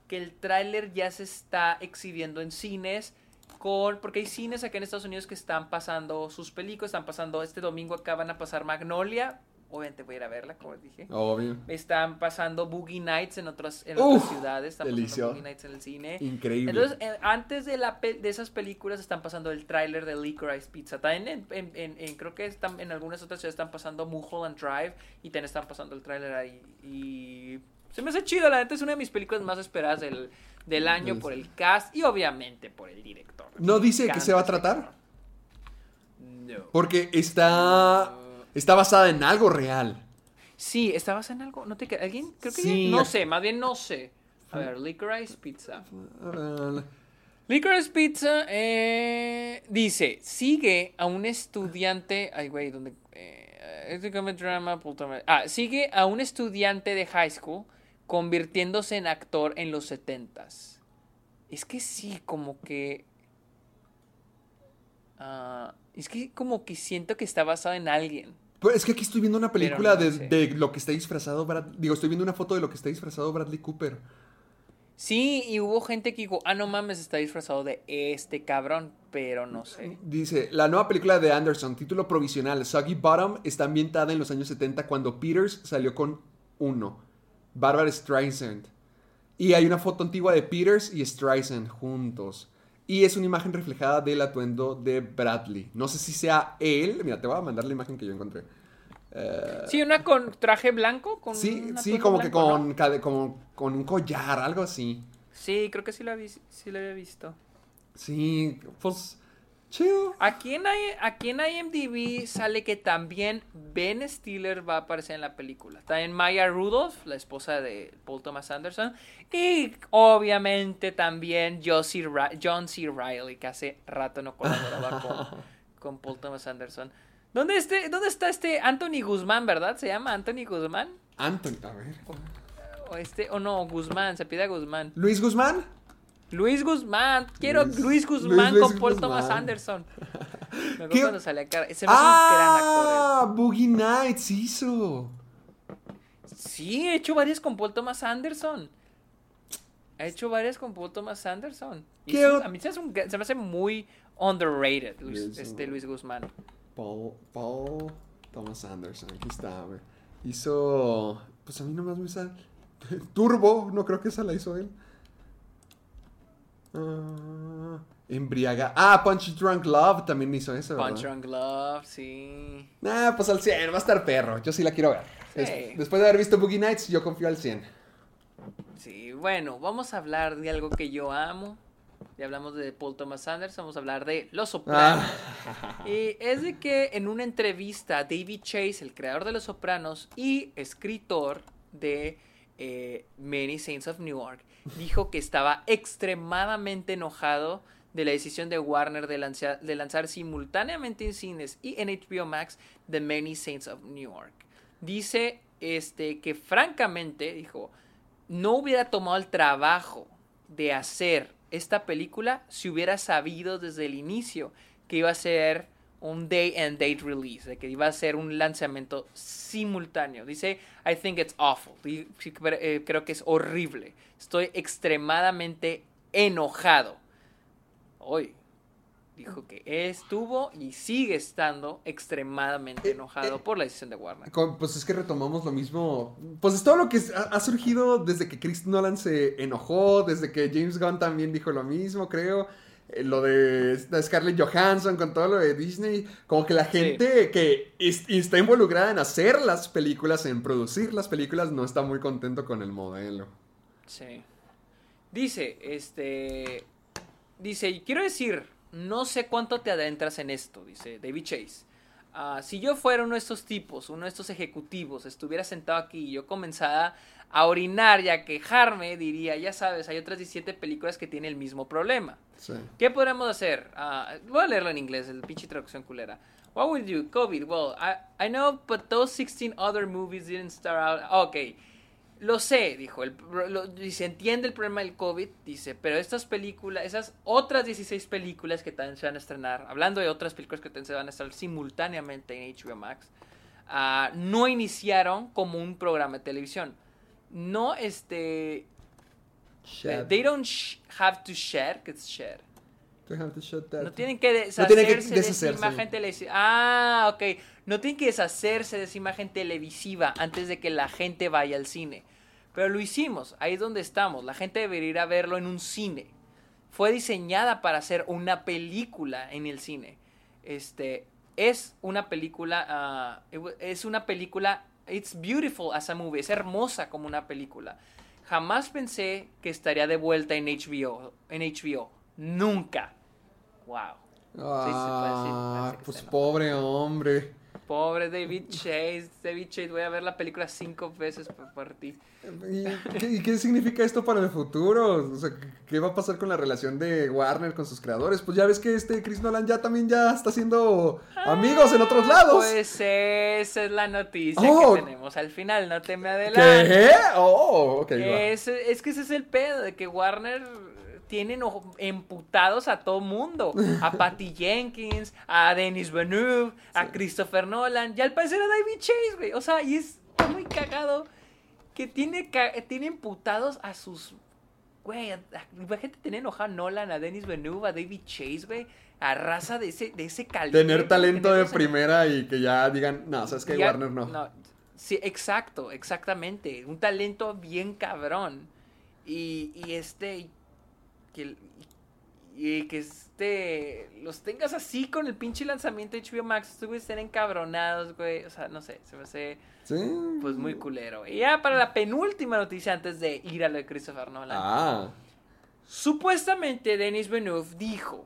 que el tráiler ya se está exhibiendo en cines con porque hay cines acá en Estados Unidos que están pasando sus películas, están pasando este domingo acá van a pasar Magnolia, obviamente voy a ir a verla, como dije. Obvio. Están pasando Boogie Nights en otras, en Uf, otras ciudades, están delicioso. pasando Boogie Nights en el cine. Increíble. Entonces, eh, antes de, la pe- de esas películas están pasando el tráiler de Licorice Pizza. También en, en- en- en- creo que están, en algunas otras ciudades están pasando Mulholland Drive y también están pasando el tráiler ahí. Y se me hace chido, la neta es una de mis películas más esperadas del, del año por el cast y obviamente por el director. ¿No dice que se va a tratar? No. Porque está. Está basada en algo real. Sí, ¿está basada en algo? ¿No te ¿Alguien? Creo que Sí. no sé, más bien no sé. A ver, Licorice Pizza. Licorice Pizza eh, dice, sigue a un estudiante... Ay, güey, ¿dónde...? Eh, drama. Ah, sigue a un estudiante de high school convirtiéndose en actor en los setentas. Es que sí, como que... ah, es que como que siento que está basado en alguien. Pues es que aquí estoy viendo una película no de, lo que está disfrazado Brad- Digo, estoy viendo una foto de lo que está disfrazado Bradley Cooper. Sí, y hubo gente que dijo, ah, no mames, está disfrazado de este cabrón, pero no sé. Dice, la nueva película de Anderson, título provisional, Soggy Bottom, está ambientada en los años 70 cuando Peters salió con uno, Barbara Streisand. Y hay una foto antigua de Peters y Streisand juntos. Y es una imagen reflejada del atuendo de Bradley. No sé si sea él. Mira, te voy a mandar la imagen que yo encontré. Sí, una con traje blanco. Con Sí, sí, como que con, cade- como con un collar, algo así. Sí, creo que sí lo, vi- sí lo había visto. Sí, pues Chido. Aquí en, aquí en IMDb sale que también Ben Stiller va a aparecer en la película. También Maya Rudolph, la esposa de Paul Thomas Anderson. Y obviamente también John C. Riley, que hace rato no colaboraba con, con Paul Thomas Anderson. ¿Dónde, este, ¿Dónde está este Anthony Guzmán, verdad? ¿Se llama Anthony Guzmán? Anthony, a ver. O este, o no, Guzmán, se pide Guzmán. Luis Guzmán. Luis Guzmán, quiero Luis- Luis, Guzmán Luis- con Luis Paul Guzmán. Thomas Anderson. Me acuerdo cuando salía cara. Se me hace un gran actor. Ah, Boogie Nights hizo. Sí, he hecho varias con Paul Thomas Anderson. He hecho varias con Paul Thomas Anderson. Y ¿Qué sí, ot- a mí se, hace un- se me hace muy underrated Luis- Luis- este Luis Guzmán. Paul, Paul Thomas Anderson, aquí está, güey. Hizo. Pues a mí nomás me sale. Turbo, no creo que esa la hizo él. Ah, embriaga. Ah, Punch Drunk Love también hizo eso. ¿verdad? Punch Drunk Love, sí. Nah, pues al 100, va a estar perro. Yo sí la quiero ver. Sí. Des- después de haber visto Boogie Nights, yo confío al 100. Sí, bueno, vamos a hablar de algo que yo amo. Ya hablamos de Paul Thomas Anderson, vamos a hablar de Los Sopranos. Ah, Y es de que en una entrevista, David Chase, el creador de Los Sopranos y escritor de eh, Many Saints of Newark, dijo que estaba extremadamente enojado de la decisión de Warner de lanzar, de lanzar simultáneamente en cines y en HBO Max The Many Saints of Newark. Dice este, que francamente, dijo, no hubiera tomado el trabajo de hacer esta película si hubiera sabido desde el inicio que iba a ser un day and date release, de que iba a ser un lanzamiento simultáneo. Dice, I think it's awful. Eh, Creo que es horrible. Estoy extremadamente enojado. Hoy dijo que estuvo y sigue estando extremadamente Eh, enojado eh, por la decisión de Warner. pues es que retomamos lo mismo. Pues es todo lo que ha surgido desde que Chris Nolan se enojó, desde que James Gunn también dijo lo mismo, creo. Eh, Lo de Scarlett Johansson con todo lo de Disney. Como que la gente que es- está involucrada en hacer las películas, en producir las películas, no está muy contento con el modelo. Sí. Dice, este. Dice, quiero decir, no sé cuánto te adentras en esto, dice David Chase. Ah, si yo fuera uno de estos tipos, uno de estos ejecutivos, estuviera sentado aquí y yo comenzara a orinar y a quejarme, diría, ya sabes, hay otras 17 películas que tienen el mismo problema. Sí. ¿Qué podemos hacer? Ah, voy a leerlo en inglés, el pinche traducción culera. What would you? COVID. Well, I, I know, but those 16 other movies didn't start out. Ok. Lo sé, dijo. El, lo- dice, entiende el problema del COVID. Dice, pero estas películas, esas otras 16 películas que también se van a estrenar, hablando de otras películas que también se van a estrenar simultáneamente en HBO Max, ah, no iniciaron como un programa de televisión. No, este. They don't sh- have to share, que es share. They have to shut that. No tienen que No deshacerse, tienen que de esa deshacerse. imagen televisiva. Ah, ok. No tienen que deshacerse de esa imagen televisiva antes de que la gente vaya al cine. Pero lo hicimos, ahí es donde estamos. La gente debería ir a verlo en un cine. Fue diseñada para hacer una película en el cine. Este es una película, ah, es una película, it's beautiful as a movie, es hermosa como una película. Jamás pensé que estaría de vuelta en HBO, en HBO. Nunca. Wow. Sí, Ah, pues pobre hombre. Pobre David Chase, David Chase, voy a ver la película cinco veces por, por ti. ¿Y qué, significa esto para el futuro? O sea, ¿qué- ¿qué va a pasar con la relación de Warner con sus creadores? Pues ya ves que este Chris Nolan ya también ya está haciendo amigos en otros lados. Pues esa es la noticia Oh. que tenemos al final, no te me adelantes. ¿Qué? Oh, ok. va. Es, es que ese es el pedo, de que Warner tienen emputados a todo mundo. A Patty Jenkins, a Denis Villeneuve, a Christopher Nolan, y al parecer a David Chase, güey. O sea, y es está muy cagado que tiene, tiene emputados a sus... Güey, imagínate tener enojado a Nolan, a Denis Villeneuve, a David Chase, güey. A raza de ese, de ese calibre. Tener talento de primera y que ya digan, no, sabes que Warner no. Sí, exacto, exactamente. Un talento bien cabrón. Y, y este. Que, y, que este. Los tengas así con el pinche lanzamiento de HBO Max. Estos güeyes estén encabronados, güey. O sea, no sé, se me hace. Sí. Pues muy culero. Y ya para la penúltima noticia antes de ir a lo de Christopher Nolan. Ah. Supuestamente Denis Villeneuve dijo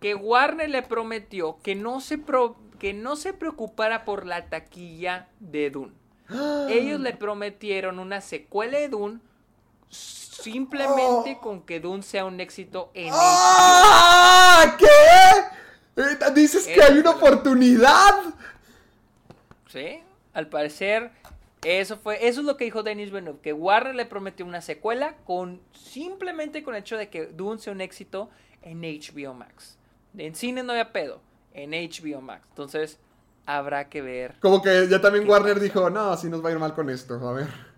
que Warner le prometió que no se, pro- que no se preocupara por la taquilla de Dune. Ellos le prometieron una secuela de Dune simplemente con que Dune sea un éxito en HBO. ¡Ah! ¿Qué? Eh, Dices que hay una oportunidad. ¿Sí? Al parecer, eso fue, eso es lo que dijo Denis Villeneuve, que Warner le prometió una secuela con simplemente con el hecho de que Dune sea un éxito en HBO Max. En cine no había pedo, en HBO Max. Entonces, habrá que ver. Como que ya también Warner dijo, no, si nos va a ir mal con esto. A ver.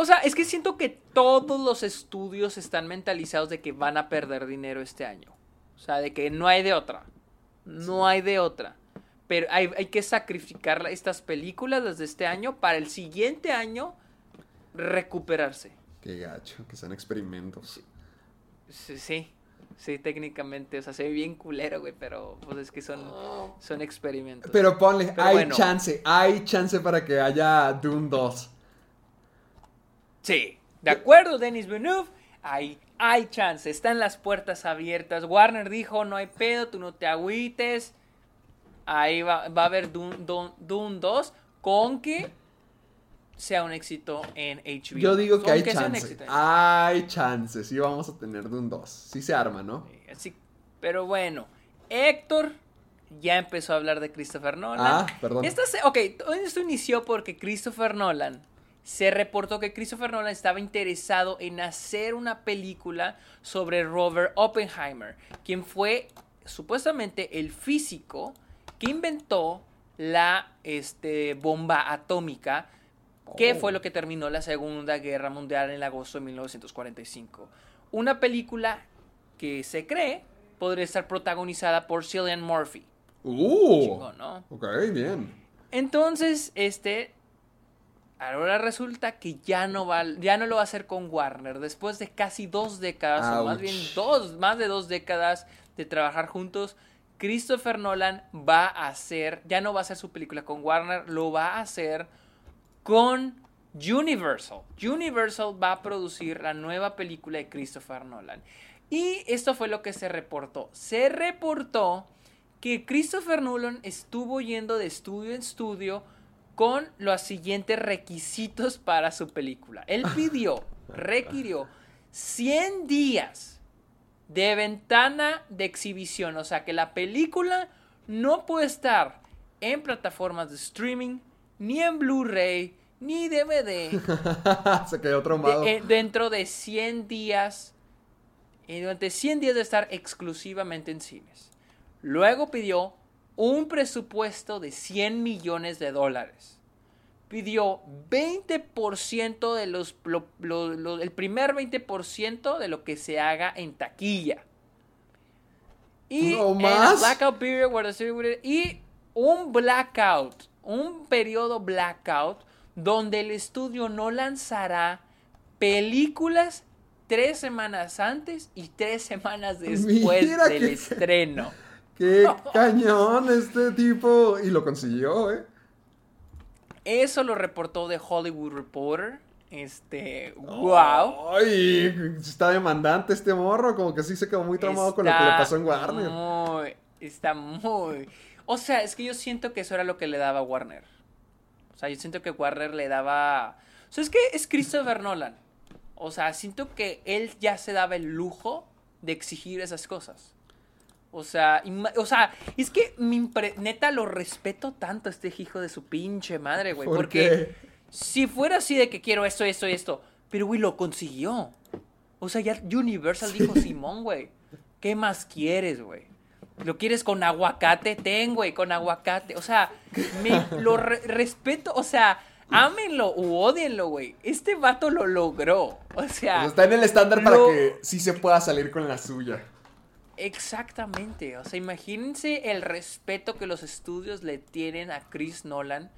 O sea, es que siento que todos los estudios están mentalizados de que van a perder dinero este año. O sea, de que no hay de otra. No hay de otra. Pero hay, hay que sacrificar estas películas desde este año para el siguiente año recuperarse. Qué gacho, que sean experimentos. Sí, sí, sí, técnicamente. O sea, se ve bien culero, güey, pero pues es que son, son experimentos. Pero ponle, Pero hay bueno. chance, hay chance para que haya Doom 2. Sí, de acuerdo, Denis Villeneuve. Hay, hay chance, están las puertas abiertas. Warner dijo, no hay pedo, tú no te agüites. Ahí va, va a haber Dune 2 con que sea un éxito en HBO. Yo digo que hay sea un chance. éxito en- Hay chance, sí vamos a tener Doom 2. Sí se arma, ¿no? Así- pero bueno, Héctor ya empezó a hablar de Christopher Nolan. Ah, perdón. Esta se- ok, todo esto inició porque Christopher Nolan se reportó que Christopher Nolan estaba interesado en hacer una película sobre Robert Oppenheimer, quien fue supuestamente el físico que inventó la este, bomba atómica, que fue lo que terminó la Segunda Guerra Mundial en agosto de 1945. Una película que se cree podría estar protagonizada por Cillian Murphy. Uh. Chingón, ¿no? Ok, bien. Entonces, este. Ahora resulta que ya no va, ya no lo va a hacer con Warner. Después de casi dos décadas, o más bien dos, más de dos décadas de trabajar juntos, Christopher Nolan va a hacer, ya no va a hacer su película con Warner, lo va a hacer con Universal. Universal va a producir la nueva película de Christopher Nolan. Y esto fue lo que se reportó. Se reportó que Christopher Nolan estuvo yendo de estudio en estudio con los siguientes requisitos para su película. Él pidió, requirió 100 días de ventana de exhibición. O sea que la película no puede estar en plataformas de streaming, ni en Blu-ray, ni DVD. se quedó traumado. de- eh, dentro de 100 días, eh, durante 100 días de estar exclusivamente en cines. Luego pidió un presupuesto de 100 millones de dólares. Pidió 20% de los, lo- lo- lo- el primer 20% de lo que se haga en taquilla. Y ¿No más? blackout period y un blackout, un periodo blackout donde el estudio no lanzará películas tres semanas antes y tres semanas después Mira del que- estreno. Qué cañón este tipo. Y lo consiguió, ¿eh? Eso lo reportó The Hollywood Reporter. Este, wow. Ay, está demandante este morro. Como que sí se quedó muy traumado con lo que le pasó en Warner. Muy, está muy. O sea, es que yo siento que eso era lo que le daba a Warner. O sea, yo siento que Warner le daba. O sea, es que es Christopher Nolan. O sea, siento que él ya se daba el lujo de exigir esas cosas. O sea, o sea, es que mi neta lo respeto tanto a este hijo de su pinche madre, güey. ¿Por porque qué? si fuera así de que quiero esto, esto y esto, pero güey, lo consiguió. O sea, ya Universal dijo, Simón, güey, ¿qué más quieres, güey? ¿Lo quieres con aguacate? Ten, güey, con aguacate. O sea, me lo re- respeto, o sea, ámenlo u odienlo, güey. Este vato lo logró. O sea, está en el estándar para que sí se pueda salir con la suya. Exactamente, o sea, imagínense el respeto que los estudios le tienen a Chris Nolan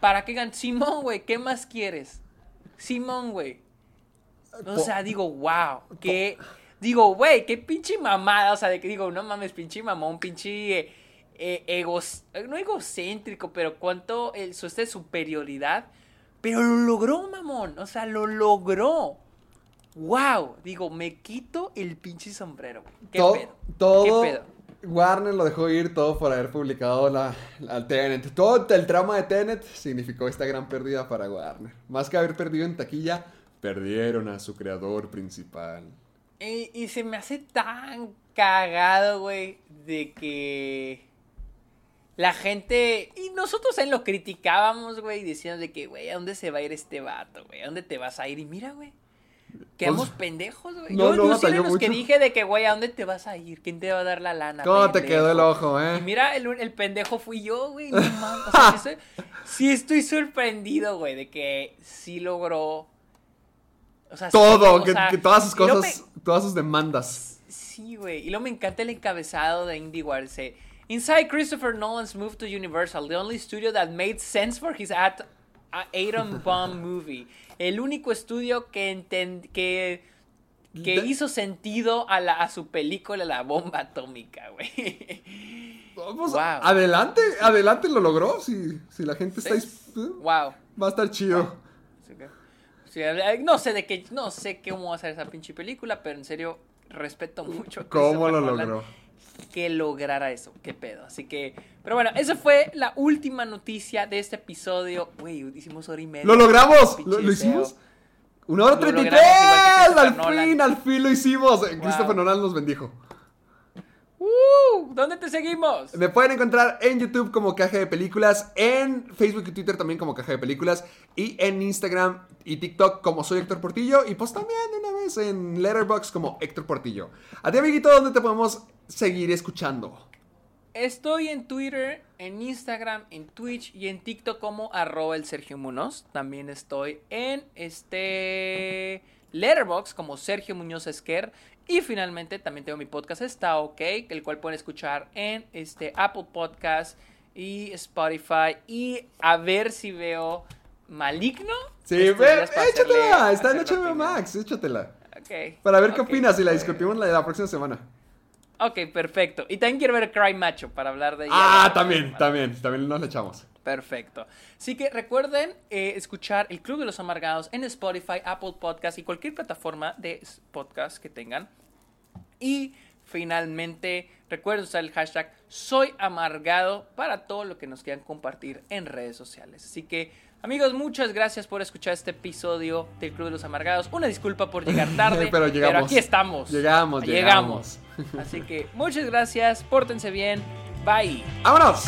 para que digan, Simón, güey, ¿qué más quieres? Simón, güey. O sea, digo, wow, que digo, güey, qué pinche mamada, o sea, de que digo, no mames, pinche mamón, pinche eh, eh, egos- no egocéntrico, pero cuánto el, su esta superioridad, pero lo logró, mamón, o sea, lo logró. Wow, digo, me quito el pinche sombrero, güey. ¿Qué todo, pedo? todo, ¿Qué pedo? Warner lo dejó ir todo por haber publicado la, la Tenet. Todo el trauma de Tenet significó esta gran pérdida para Warner. Más que haber perdido en taquilla, perdieron a su creador principal. Y, y se me hace tan cagado, güey, de que la gente, y nosotros en lo criticábamos, güey, diciendo de que, güey, ¿a dónde se va a ir este vato, güey? ¿A dónde te vas a ir? Y mira, güey. Quedamos Pues, pendejos, güey. no, yo no yo sí los que mucho. dije de que, güey, ¿a dónde te vas a ir? ¿Quién te va a dar la lana? ¿Cómo te quedó el ojo, eh? Y mira, el, el pendejo fui yo, güey. No mames. O sea, sí, estoy, sí estoy sorprendido, güey, de que sí logró. O sea, sí, Todo, o que, sea, que todas sus cosas, todas sus demandas. sí, güey. Y luego me encanta el encabezado de IndieWire. Dice: Inside Christopher Nolan's move to Universal, the only studio that made sense for his at, atom bomb movie. El único estudio que que, que hizo sentido a, la, a su película La bomba atómica, güey. Vamos, Wow. adelante, adelante lo logró. Si, si la gente está. Sí. eh, wow. Va a estar chido. Que, sí, eh, no sé de qué, no sé cómo va a ser esa pinche película, pero en serio respeto mucho ¿Cómo lo logró? Que lograra eso, qué pedo. Así que, pero bueno, esa fue la última noticia de este episodio. Güey, hicimos hora y media. ¡Lo logramos! ¿Lo, hicimos? ¡Una hora treinta y tres! ¡Al Nolan. fin, al fin lo hicimos! Eh, Christopher Nolan nos bendijo. ¡Uh! ¿Dónde te seguimos? Me pueden encontrar en YouTube como Caja de Películas, en Facebook y Twitter también como Caja de Películas, y en Instagram y TikTok como soy Héctor Portillo, y pues también de una vez en Letterboxd como Héctor Portillo. A ti, amiguito, ¿dónde te podemos seguir escuchando? Estoy en Twitter, en Instagram, en Twitch y en TikTok como arroba el Sergio Munoz. También estoy en este Letterbox como Sergio Muñoz Esquer. Y finalmente también tengo mi podcast Está OK, el cual pueden escuchar en este Apple Podcast y Spotify. Y a ver si veo Maligno. Sí, ve, échatela, hacerle- está en HBO. Max, échatela. Ok, Para ver qué opinas y la discutimos la, la próxima semana. Ok, perfecto. Y también quiero ver Cry Macho para hablar de ella. Ah, también, también, también nos le echamos. Perfecto. Así que recuerden eh, escuchar El Club de los Amargados en Spotify, Apple Podcast y cualquier plataforma de podcast que tengan. Y finalmente, recuerden usar el hashtag Soy Amargado para todo lo que nos quieran compartir en redes sociales. Así que, amigos, muchas gracias por escuchar este episodio del Club de los Amargados. Una disculpa por llegar tarde, Pero llegamos. aquí estamos. Llegamos, Llegamos. Así que muchas gracias, pórtense bien, bye. ¡Vámonos!